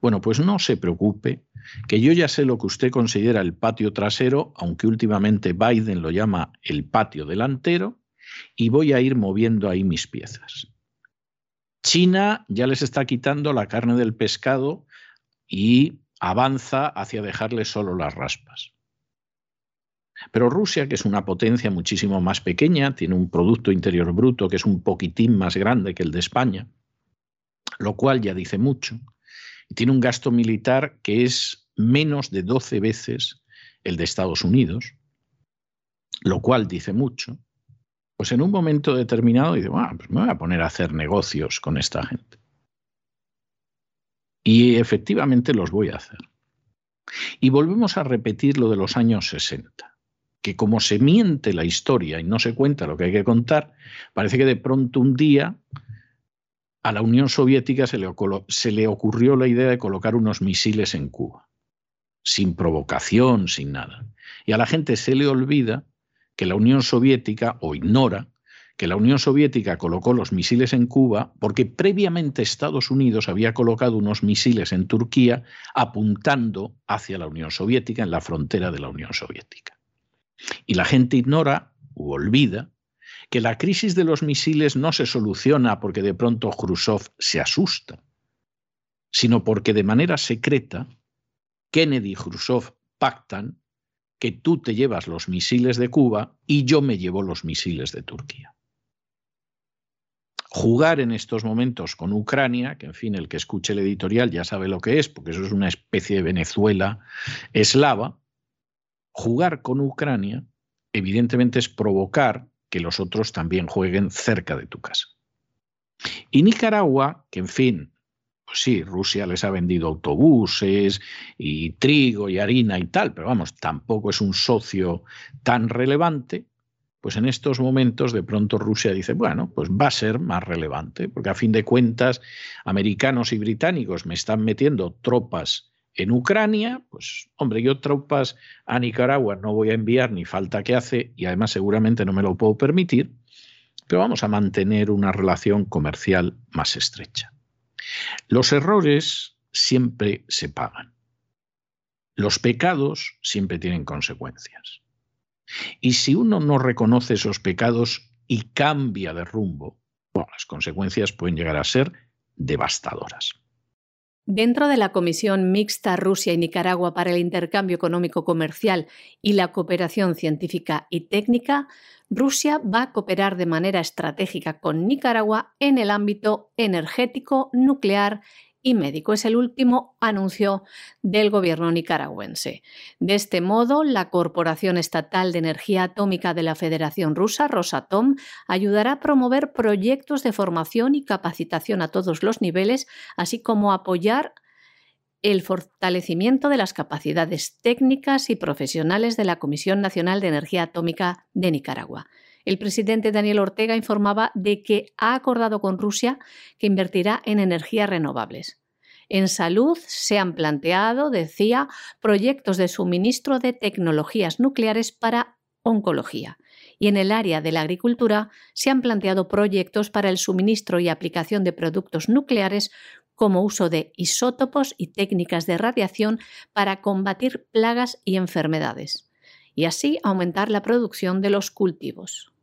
A: Bueno, pues no se preocupe, que yo ya sé lo que usted considera el patio trasero, aunque últimamente Biden lo llama el patio delantero, y voy a ir moviendo ahí mis piezas. China ya les está quitando la carne del pescado y avanza hacia dejarle solo las raspas. Pero Rusia, que es una potencia muchísimo más pequeña, tiene un Producto Interior Bruto que es un poquitín más grande que el de España, lo cual ya dice mucho, y tiene un gasto militar que es menos de 12 veces el de Estados Unidos, lo cual dice mucho, pues en un momento determinado dice, bueno, pues me voy a poner a hacer negocios con esta gente. Y efectivamente los voy a hacer. Y volvemos a repetir lo de los años 60, que como se miente la historia y no se cuenta lo que hay que contar, parece que de pronto un día a la Unión Soviética se le, ocurrió la idea de colocar unos misiles en Cuba, sin provocación, sin nada. Y a la gente se le olvida que la Unión Soviética, o ignora, que la Unión Soviética colocó los misiles en Cuba porque previamente Estados Unidos había colocado unos misiles en Turquía apuntando hacia la Unión Soviética, en la frontera de la Unión Soviética. Y la gente ignora u olvida que la crisis de los misiles no se soluciona porque de pronto Khrushchev se asusta, sino porque de manera secreta Kennedy y Khrushchev pactan que tú te llevas los misiles de Cuba y yo me llevo los misiles de Turquía. Jugar en estos momentos con Ucrania, que en fin, el que escuche el editorial ya sabe lo que es, porque eso es una especie de Venezuela eslava, jugar con Ucrania evidentemente es provocar que los otros también jueguen cerca de tu casa. Y Nicaragua, que en fin, pues sí, Rusia les ha vendido autobuses y trigo y harina y tal, pero vamos, tampoco es un socio tan relevante, pues en estos momentos de pronto Rusia dice, bueno, pues va a ser más relevante, porque a fin de cuentas americanos y británicos me están metiendo tropas en Ucrania, pues hombre, yo tropas a Nicaragua no voy a enviar ni falta que hace y además seguramente no me lo puedo permitir, pero vamos a mantener una relación comercial más estrecha. Los errores siempre se pagan. Los pecados siempre tienen consecuencias. Y si uno no reconoce esos pecados y cambia de rumbo, las consecuencias pueden llegar a ser devastadoras.
B: Dentro de la Comisión Mixta Rusia y Nicaragua para el Intercambio Económico Comercial y la Cooperación Científica y Técnica, Rusia va a cooperar de manera estratégica con Nicaragua en el ámbito energético, nuclear y médico. Es el último anuncio del gobierno nicaragüense. De este modo, la Corporación Estatal de Energía Atómica de la Federación Rusa, Rosatom, ayudará a promover proyectos de formación y capacitación a todos los niveles, así como apoyar el fortalecimiento de las capacidades técnicas y profesionales de la Comisión Nacional de Energía Atómica de Nicaragua el presidente Daniel Ortega informaba de que ha acordado con Rusia que invertirá en energías renovables. En salud se han planteado, decía, proyectos de suministro de tecnologías nucleares para oncología. Y en el área de la agricultura se han planteado proyectos para el suministro y aplicación de productos nucleares como uso de isótopos y técnicas de radiación para combatir plagas y enfermedades, y así aumentar la producción de los cultivos.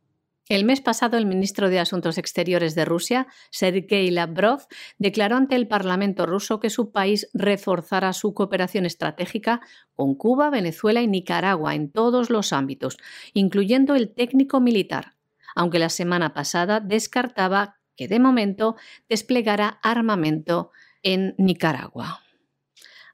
B: El mes pasado, el ministro de Asuntos Exteriores de Rusia, Sergei Lavrov, declaró ante el Parlamento ruso que su país reforzará su cooperación estratégica con Cuba, Venezuela y Nicaragua en todos los ámbitos, incluyendo el técnico militar, aunque la semana pasada descartaba que de momento desplegara armamento en Nicaragua.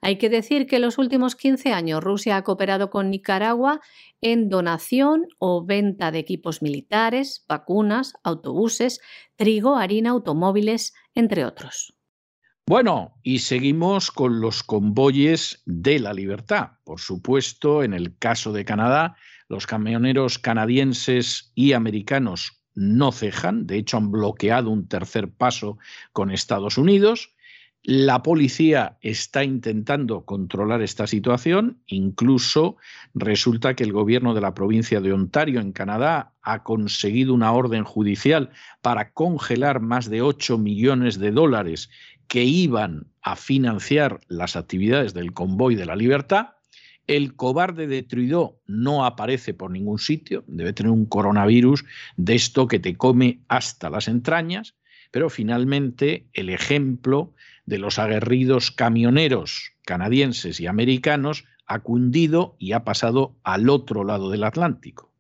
B: Hay que decir que en los últimos 15 años Rusia ha cooperado con Nicaragua en donación o venta de equipos militares, vacunas, autobuses, trigo, harina, automóviles, entre otros.
A: Bueno, y seguimos con los convoyes de la libertad. Por supuesto, en el caso de Canadá, los camioneros canadienses y americanos no cejan, de hecho han bloqueado un tercer paso con Estados Unidos la policía está intentando controlar esta situación, incluso resulta que el gobierno de la provincia de Ontario, en Canadá, ha conseguido una orden judicial para congelar más de 8 millones de dólares que iban a financiar las actividades del convoy de la libertad. El cobarde de Trudeau no aparece por ningún sitio, debe tener un coronavirus de esto que te come hasta las entrañas, pero finalmente el ejemplo de los aguerridos camioneros canadienses y americanos ha cundido y ha pasado al otro lado del Atlántico.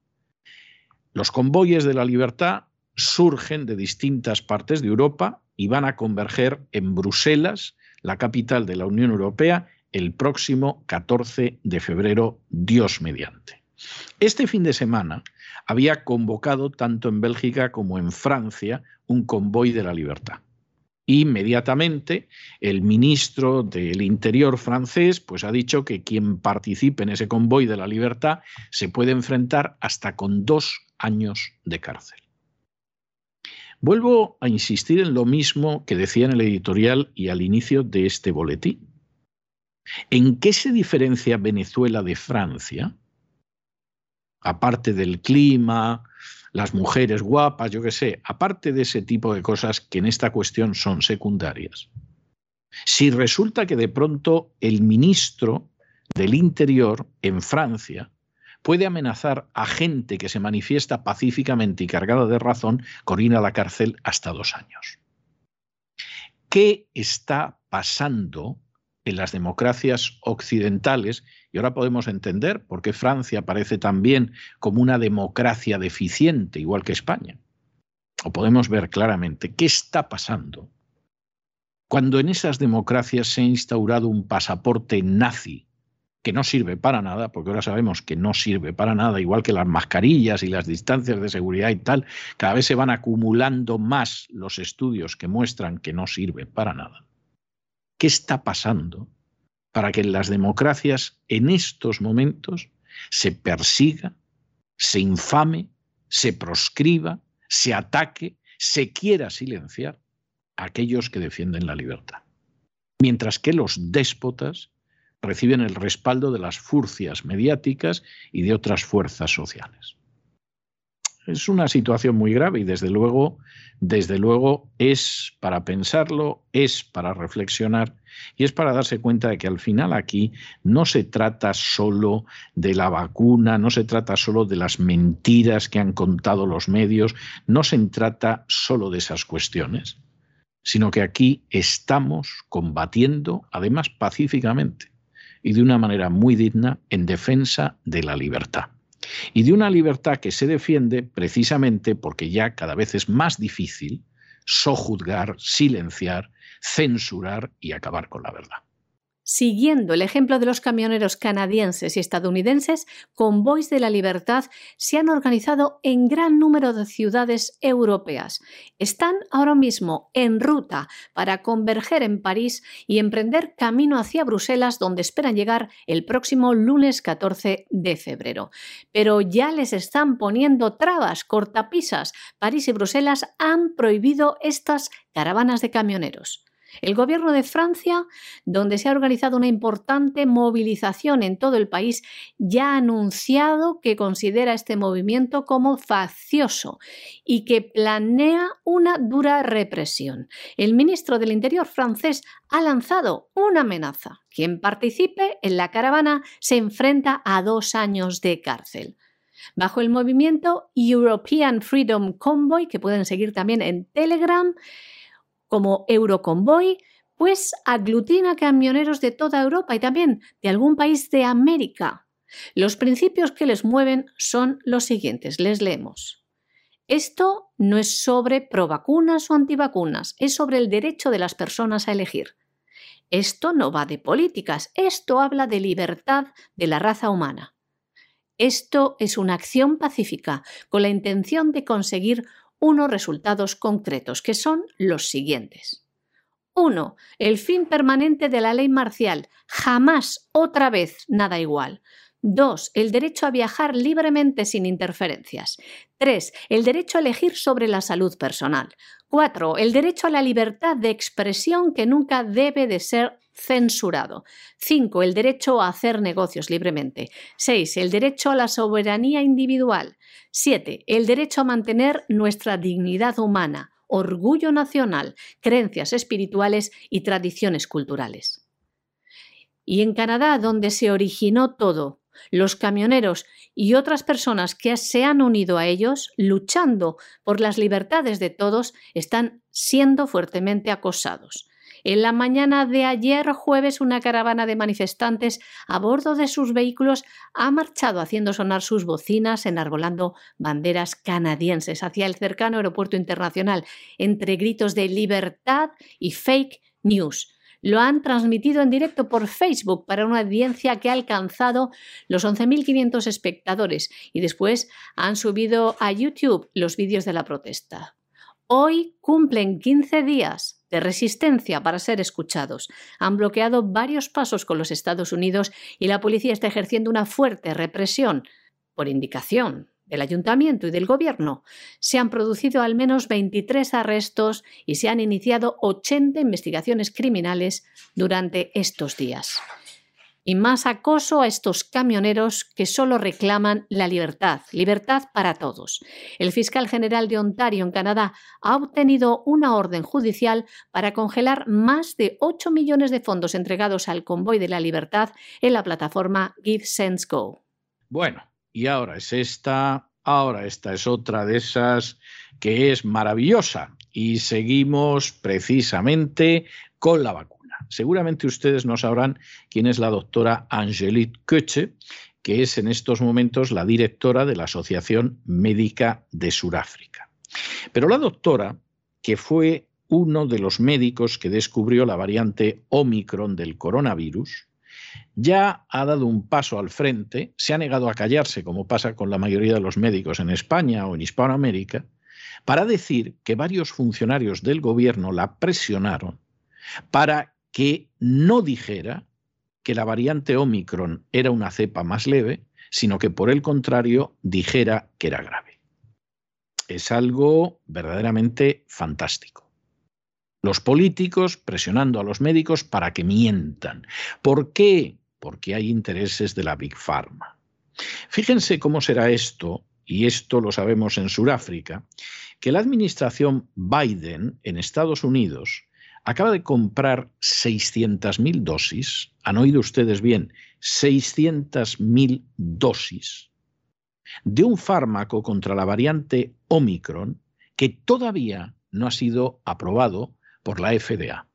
A: Los convoyes de la libertad surgen de distintas partes de Europa y van a converger en Bruselas, la capital de la Unión Europea, el próximo 14 de febrero, Dios mediante. Este fin de semana había convocado tanto en Bélgica como en Francia un convoy de la libertad. Inmediatamente el ministro del Interior francés pues ha dicho que quien participe en ese convoy de la libertad se puede enfrentar hasta con dos años de cárcel. Vuelvo a insistir en lo mismo que decía en el editorial y al inicio de este boletín. ¿En qué se diferencia Venezuela de Francia? Aparte del clima, las mujeres guapas, yo qué sé, aparte de ese tipo de cosas que en esta cuestión son secundarias. Si resulta que de pronto el ministro del Interior en Francia puede amenazar a gente que se manifiesta pacíficamente y cargada de razón con ir a la cárcel hasta dos años. ¿Qué está pasando en las democracias occidentales y ahora podemos entender por qué Francia aparece también como una democracia deficiente, igual que España. O podemos ver claramente qué está pasando cuando en esas democracias se ha instaurado un pasaporte nazi que no sirve para nada, porque ahora sabemos que no sirve para nada, igual que las mascarillas y las distancias de seguridad y tal, cada vez se van acumulando más los estudios que muestran que no sirve para nada. ¿Qué está pasando para que en las democracias en estos momentos se persiga, se infame, se proscriba, se ataque, se quiera silenciar a aquellos que defienden la libertad. Mientras que los déspotas reciben el respaldo de las furcias mediáticas y de otras fuerzas sociales. Es una situación muy grave y desde luego, desde luego es para pensarlo, es para reflexionar y es para darse cuenta de que al final aquí no se trata solo de la vacuna, no se trata solo de las mentiras que han contado los medios, no se trata solo de esas cuestiones, sino que aquí estamos combatiendo, además pacíficamente y de una manera muy digna, en defensa de la libertad. Y de una libertad que se defiende precisamente porque ya cada vez es más difícil sojuzgar, silenciar, censurar y acabar con la verdad.
B: Siguiendo el ejemplo de los camioneros canadienses y estadounidenses, convoys de la libertad se han organizado en gran número de ciudades europeas. Están ahora mismo en ruta para converger en París y emprender camino hacia Bruselas, donde esperan llegar el próximo lunes 14 de febrero. Pero ya les están poniendo trabas, cortapisas. París y Bruselas han prohibido estas caravanas de camioneros. El gobierno de Francia, donde se ha organizado una importante movilización en todo el país, ya ha anunciado que considera este movimiento como faccioso y que planea una dura represión. El ministro del Interior francés ha lanzado una amenaza. Quien participe en la caravana se enfrenta a dos años de cárcel bajo el movimiento European Freedom Convoy, que pueden seguir también en Telegram, como Euroconvoy, pues aglutina camioneros de toda Europa y también de algún país de América. Los principios que les mueven son los siguientes, les leemos. Esto no es sobre provacunas o antivacunas, es sobre el derecho de las personas a elegir. Esto no va de políticas, esto habla de libertad de la raza humana. Esto es una acción pacífica con la intención de conseguir unos resultados concretos, que son los siguientes. 1. El fin permanente de la ley marcial. Jamás otra vez nada igual. 2. El derecho a viajar libremente sin interferencias. 3. El derecho a elegir sobre la salud personal. 4. El derecho a la libertad de expresión que nunca debe de ser censurado. 5. El derecho a hacer negocios libremente. 6. El derecho a la soberanía individual. 7. El derecho a mantener nuestra dignidad humana, orgullo nacional, creencias espirituales y tradiciones culturales. Y en Canadá, donde se originó todo, los camioneros y otras personas que se han unido a ellos, luchando por las libertades de todos, están siendo fuertemente acosados. En la mañana de ayer jueves una caravana de manifestantes a bordo de sus vehículos ha marchado haciendo sonar sus bocinas enarbolando banderas canadienses hacia el cercano aeropuerto internacional entre gritos de libertad y fake news. Lo han transmitido en directo por Facebook para una audiencia que ha alcanzado los 11.500 espectadores y después han subido a YouTube los vídeos de la protesta. Hoy cumplen 15 días de resistencia para ser escuchados. Han bloqueado varios pasos con los Estados Unidos y la policía está ejerciendo una fuerte represión por indicación del ayuntamiento y del gobierno. Se han producido al menos 23 arrestos y se han iniciado 80 investigaciones criminales durante estos días y más acoso a estos camioneros que solo reclaman la libertad, libertad para todos. El fiscal general de Ontario, en Canadá, ha obtenido una orden judicial para congelar más de 8 millones de fondos entregados al convoy de la libertad en la plataforma Give Sense Go.
A: Bueno, y ahora es esta, ahora esta es otra de esas que es maravillosa y seguimos precisamente con la vacuna. Seguramente ustedes no sabrán quién es la doctora Angelique Köche, que es en estos momentos la directora de la Asociación Médica de Sudáfrica. Pero la doctora, que fue uno de los médicos que descubrió la variante Omicron del coronavirus, ya ha dado un paso al frente, se ha negado a callarse, como pasa con la mayoría de los médicos en España o en Hispanoamérica, para decir que varios funcionarios del gobierno la presionaron para que no dijera que la variante Omicron era una cepa más leve, sino que por el contrario dijera que era grave. es algo verdaderamente fantástico. Los políticos presionando a los médicos para que mientan. ¿Por qué? Porque hay intereses de la Big Pharma. Fíjense cómo será esto, y esto lo sabemos en Sudáfrica, que la administración Biden en Estados Unidos acaba de comprar 600.000 dosis, han oído ustedes bien, 600.000 dosis de un fármaco contra la variante Omicron que todavía no ha sido aprobado por la FDA.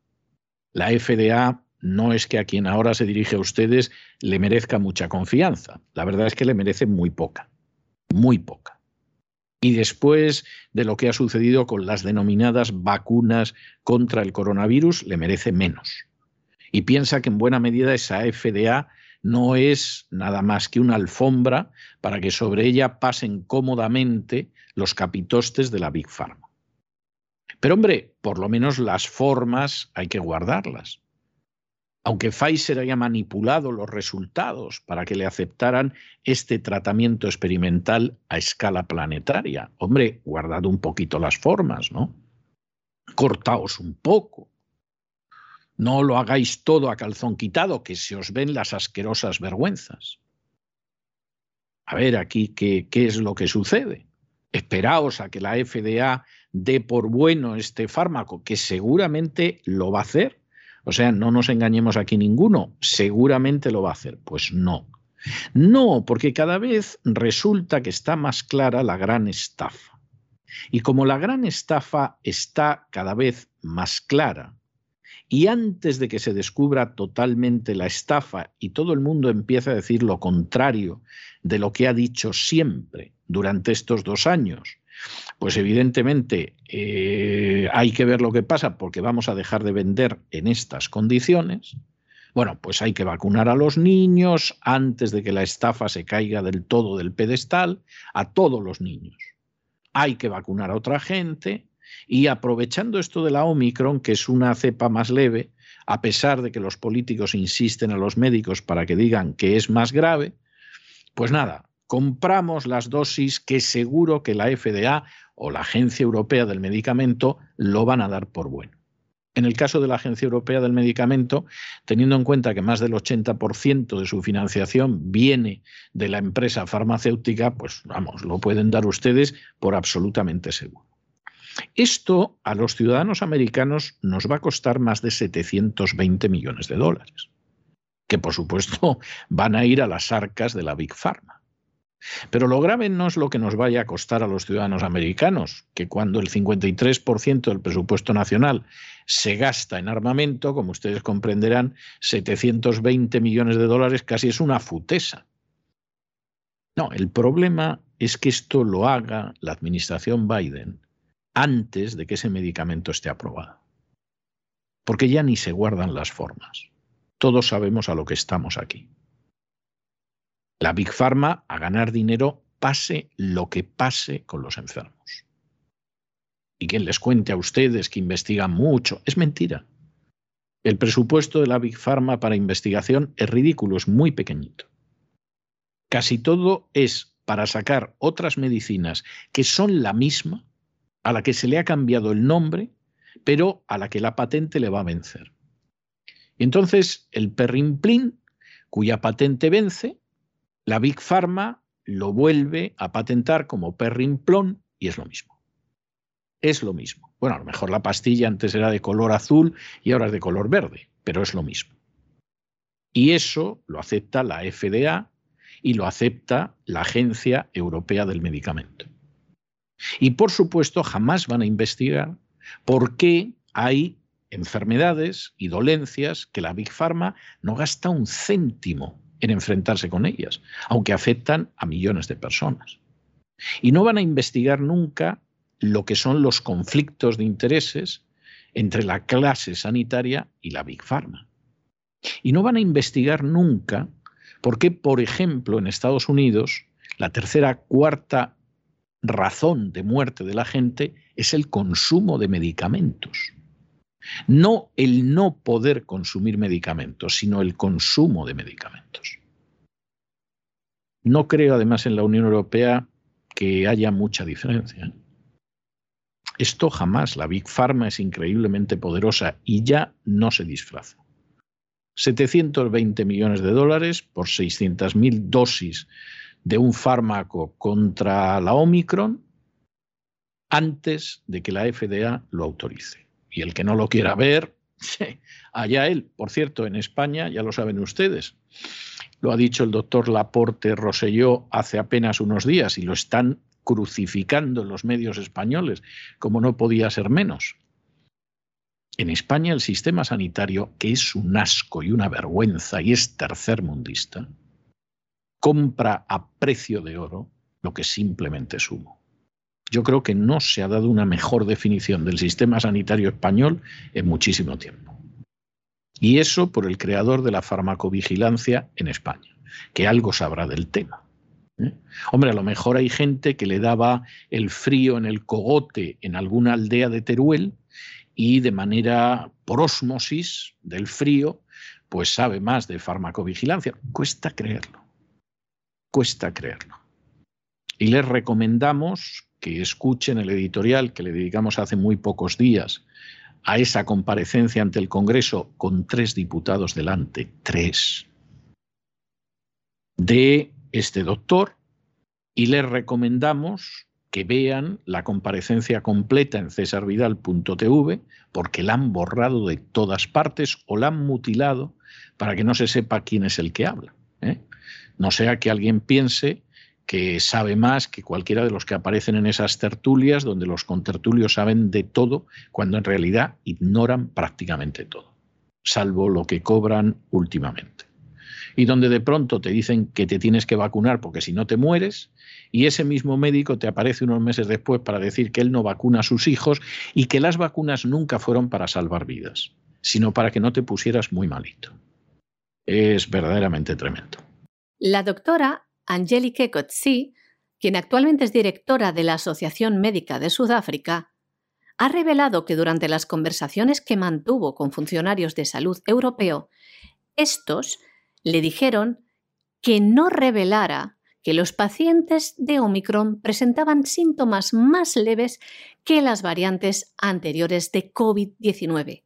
A: La FDA no es que a quien ahora se dirige a ustedes le merezca mucha confianza. La verdad es que le merece muy poca, muy poca. Y después de lo que ha sucedido con las denominadas vacunas contra el coronavirus, le merece menos. Y piensa que en buena medida esa FDA no es nada más que una alfombra para que sobre ella pasen cómodamente los capitostes de la Big Pharma. Pero hombre, por lo menos las formas hay que guardarlas. Aunque Pfizer haya manipulado los resultados para que le aceptaran este tratamiento experimental a escala planetaria, hombre, guardad un poquito las formas, ¿no? Cortaos un poco. No lo hagáis todo a calzón quitado, que se os ven las asquerosas vergüenzas. A ver, aquí, ¿qué, qué es lo que sucede? Esperaos a que la FDA dé por bueno este fármaco, que seguramente lo va a hacer. O sea, no nos engañemos aquí ninguno, seguramente lo va a hacer. Pues no. No, porque cada vez resulta que está más clara la gran estafa. Y como la gran estafa está cada vez más clara, y antes de que se descubra totalmente la estafa y todo el mundo empiece a decir lo contrario de lo que ha dicho siempre durante estos dos años, pues evidentemente eh, hay que ver lo que pasa porque vamos a dejar de vender en estas condiciones. Bueno, pues hay que vacunar a los niños antes de que la estafa se caiga del todo del pedestal, a todos los niños. Hay que vacunar a otra gente y aprovechando esto de la Omicron, que es una cepa más leve, a pesar de que los políticos insisten a los médicos para que digan que es más grave, pues nada, compramos las dosis que seguro que la FDA o la Agencia Europea del Medicamento lo van a dar por bueno. En el caso de la Agencia Europea del Medicamento, teniendo en cuenta que más del 80% de su financiación viene de la empresa farmacéutica, pues vamos, lo pueden dar ustedes por absolutamente seguro. Esto a los ciudadanos americanos nos va a costar más de 720 millones de dólares, que por supuesto van a ir a las arcas de la Big Pharma. Pero lo grave no es lo que nos vaya a costar a los ciudadanos americanos, que cuando el 53% del presupuesto nacional se gasta en armamento, como ustedes comprenderán, 720 millones de dólares casi es una futesa. No, el problema es que esto lo haga la administración Biden antes de que ese medicamento esté aprobado. Porque ya ni se guardan las formas. Todos sabemos a lo que estamos aquí. La Big Pharma a ganar dinero pase lo que pase con los enfermos. Y quien les cuente a ustedes que investigan mucho, es mentira. El presupuesto de la Big Pharma para investigación es ridículo, es muy pequeñito. Casi todo es para sacar otras medicinas que son la misma, a la que se le ha cambiado el nombre, pero a la que la patente le va a vencer. Y entonces el perrimplín, cuya patente vence, la Big Pharma lo vuelve a patentar como perrimplón y es lo mismo. Es lo mismo. Bueno, a lo mejor la pastilla antes era de color azul y ahora es de color verde, pero es lo mismo. Y eso lo acepta la FDA y lo acepta la Agencia Europea del Medicamento. Y por supuesto jamás van a investigar por qué hay enfermedades y dolencias que la Big Pharma no gasta un céntimo en enfrentarse con ellas, aunque afectan a millones de personas. Y no van a investigar nunca lo que son los conflictos de intereses entre la clase sanitaria y la Big Pharma. Y no van a investigar nunca por qué, por ejemplo, en Estados Unidos, la tercera, cuarta razón de muerte de la gente es el consumo de medicamentos. No el no poder consumir medicamentos, sino el consumo de medicamentos. No creo además en la Unión Europea que haya mucha diferencia. Esto jamás. La Big Pharma es increíblemente poderosa y ya no se disfraza. 720 millones de dólares por 600.000 dosis de un fármaco contra la Omicron antes de que la FDA lo autorice. Y el que no lo quiera ver, allá él. Por cierto, en España, ya lo saben ustedes, lo ha dicho el doctor Laporte Roselló hace apenas unos días y lo están crucificando en los medios españoles, como no podía ser menos. En España el sistema sanitario, que es un asco y una vergüenza y es tercermundista, compra a precio de oro lo que simplemente es humo. Yo creo que no se ha dado una mejor definición del sistema sanitario español en muchísimo tiempo. Y eso por el creador de la farmacovigilancia en España, que algo sabrá del tema. ¿eh? Hombre, a lo mejor hay gente que le daba el frío en el cogote en alguna aldea de Teruel y de manera por osmosis del frío, pues sabe más de farmacovigilancia. Cuesta creerlo. Cuesta creerlo. Y les recomendamos que escuchen el editorial que le dedicamos hace muy pocos días a esa comparecencia ante el Congreso con tres diputados delante, tres, de este doctor, y les recomendamos que vean la comparecencia completa en cesarvidal.tv, porque la han borrado de todas partes o la han mutilado para que no se sepa quién es el que habla. ¿eh? No sea que alguien piense que sabe más que cualquiera de los que aparecen en esas tertulias, donde los contertulios saben de todo, cuando en realidad ignoran prácticamente todo, salvo lo que cobran últimamente. Y donde de pronto te dicen que te tienes que vacunar porque si no te mueres, y ese mismo médico te aparece unos meses después para decir que él no vacuna a sus hijos y que las vacunas nunca fueron para salvar vidas, sino para que no te pusieras muy malito. Es verdaderamente tremendo.
B: La doctora Angelique Coetzee, quien actualmente es directora de la Asociación Médica de Sudáfrica, ha revelado que durante las conversaciones que mantuvo con funcionarios de salud europeo, estos le dijeron que no revelara que los pacientes de Omicron presentaban síntomas más leves que las variantes anteriores de COVID-19.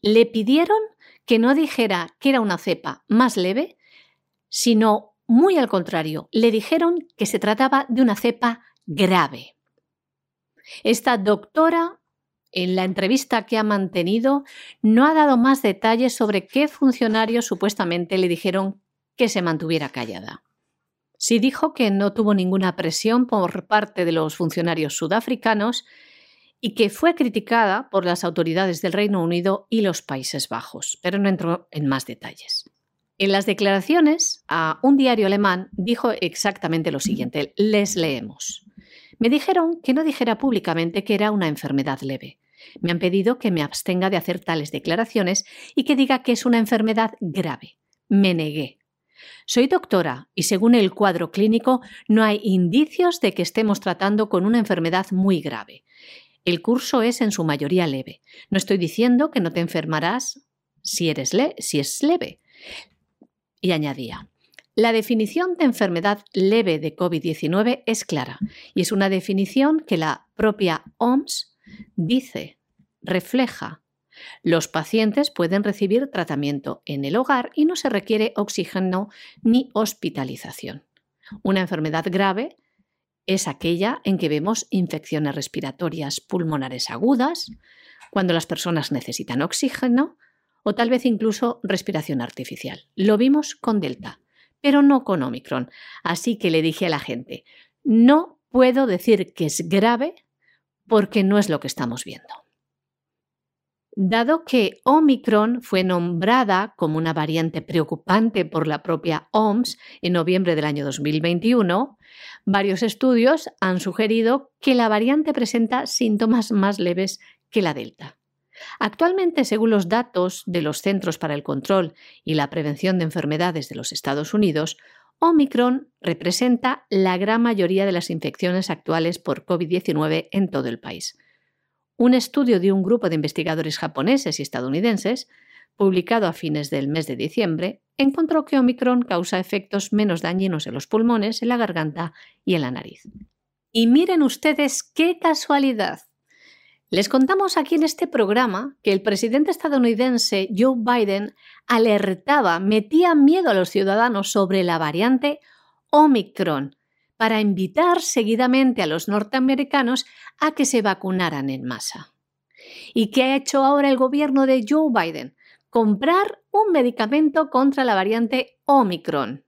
B: Le pidieron que no dijera que era una cepa más leve, sino muy al contrario, le dijeron que se trataba de una cepa grave. Esta doctora, en la entrevista que ha mantenido, no ha dado más detalles sobre qué funcionarios supuestamente le dijeron que se mantuviera callada. Sí dijo que no tuvo ninguna presión por parte de los funcionarios sudafricanos y que fue criticada por las autoridades del Reino Unido y los Países Bajos, pero no entró en más detalles. En las declaraciones a un diario alemán dijo exactamente lo siguiente, les leemos. Me dijeron que no dijera públicamente que era una enfermedad leve. Me han pedido que me abstenga de hacer tales declaraciones y que diga que es una enfermedad grave. Me negué. Soy doctora y según el cuadro clínico no hay indicios de que estemos tratando con una enfermedad muy grave. El curso es en su mayoría leve. No estoy diciendo que no te enfermarás si eres le si es leve. Y añadía, la definición de enfermedad leve de COVID-19 es clara y es una definición que la propia OMS dice, refleja. Los pacientes pueden recibir tratamiento en el hogar y no se requiere oxígeno ni hospitalización. Una enfermedad grave es aquella en que vemos infecciones respiratorias pulmonares agudas, cuando las personas necesitan oxígeno o tal vez incluso respiración artificial. Lo vimos con Delta, pero no con Omicron. Así que le dije a la gente, no puedo decir que es grave porque no es lo que estamos viendo. Dado que Omicron fue nombrada como una variante preocupante por la propia OMS en noviembre del año 2021, varios estudios han sugerido que la variante presenta síntomas más leves que la Delta. Actualmente, según los datos de los Centros para el Control y la Prevención de Enfermedades de los Estados Unidos, Omicron representa la gran mayoría de las infecciones actuales por COVID-19 en todo el país. Un estudio de un grupo de investigadores japoneses y estadounidenses, publicado a fines del mes de diciembre, encontró que Omicron causa efectos menos dañinos en los pulmones, en la garganta y en la nariz. Y miren ustedes qué casualidad. Les contamos aquí en este programa que el presidente estadounidense Joe Biden alertaba, metía miedo a los ciudadanos sobre la variante Omicron para invitar seguidamente a los norteamericanos a que se vacunaran en masa. ¿Y qué ha hecho ahora el gobierno de Joe Biden? Comprar un medicamento contra la variante Omicron.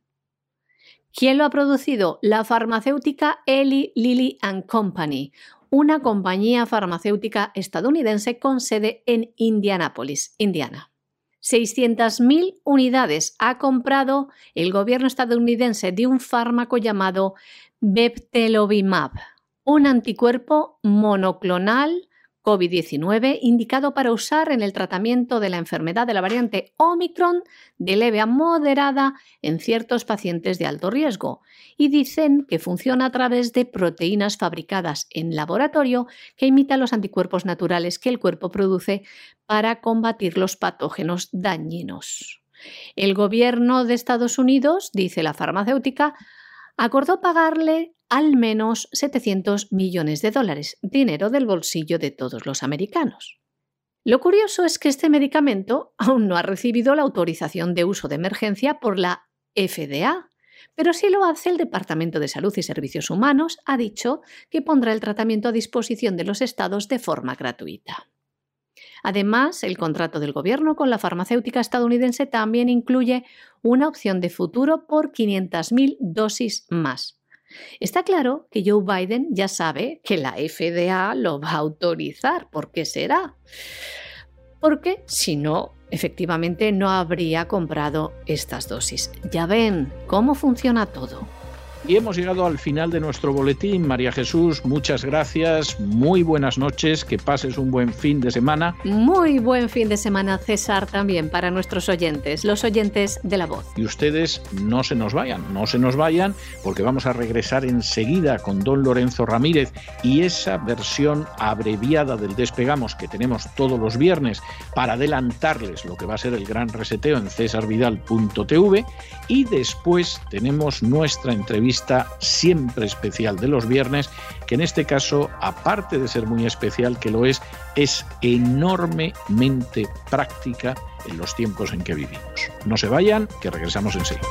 B: ¿Quién lo ha producido? La farmacéutica Eli Lilly and Company, una compañía farmacéutica estadounidense con sede en Indianápolis, Indiana. 600.000 unidades ha comprado el gobierno estadounidense de un fármaco llamado Beptelovimab, un anticuerpo monoclonal COVID-19 indicado para usar en el tratamiento de la enfermedad de la variante Omicron de leve a moderada en ciertos pacientes de alto riesgo y dicen que funciona a través de proteínas fabricadas en laboratorio que imitan los anticuerpos naturales que el cuerpo produce para combatir los patógenos dañinos. El gobierno de Estados Unidos, dice la farmacéutica, acordó pagarle al menos 700 millones de dólares, dinero del bolsillo de todos los americanos. Lo curioso es que este medicamento aún no ha recibido la autorización de uso de emergencia por la FDA, pero sí lo hace el Departamento de Salud y Servicios Humanos, ha dicho que pondrá el tratamiento a disposición de los estados de forma gratuita. Además, el contrato del gobierno con la farmacéutica estadounidense también incluye una opción de futuro por 500.000 dosis más. Está claro que Joe Biden ya sabe que la FDA lo va a autorizar. ¿Por qué será? Porque si no, efectivamente no habría comprado estas dosis. Ya ven cómo funciona todo.
A: Y hemos llegado al final de nuestro boletín. María Jesús, muchas gracias. Muy buenas noches. Que pases un buen fin de semana.
B: Muy buen fin de semana, César, también para nuestros oyentes, los oyentes de la voz.
A: Y ustedes no se nos vayan, no se nos vayan, porque vamos a regresar enseguida con don Lorenzo Ramírez y esa versión abreviada del Despegamos que tenemos todos los viernes para adelantarles lo que va a ser el gran reseteo en cesarvidal.tv. Y después tenemos nuestra entrevista siempre especial de los viernes, que en este caso, aparte de ser muy especial, que lo es, es enormemente práctica en los tiempos en que vivimos. No se vayan, que regresamos enseguida.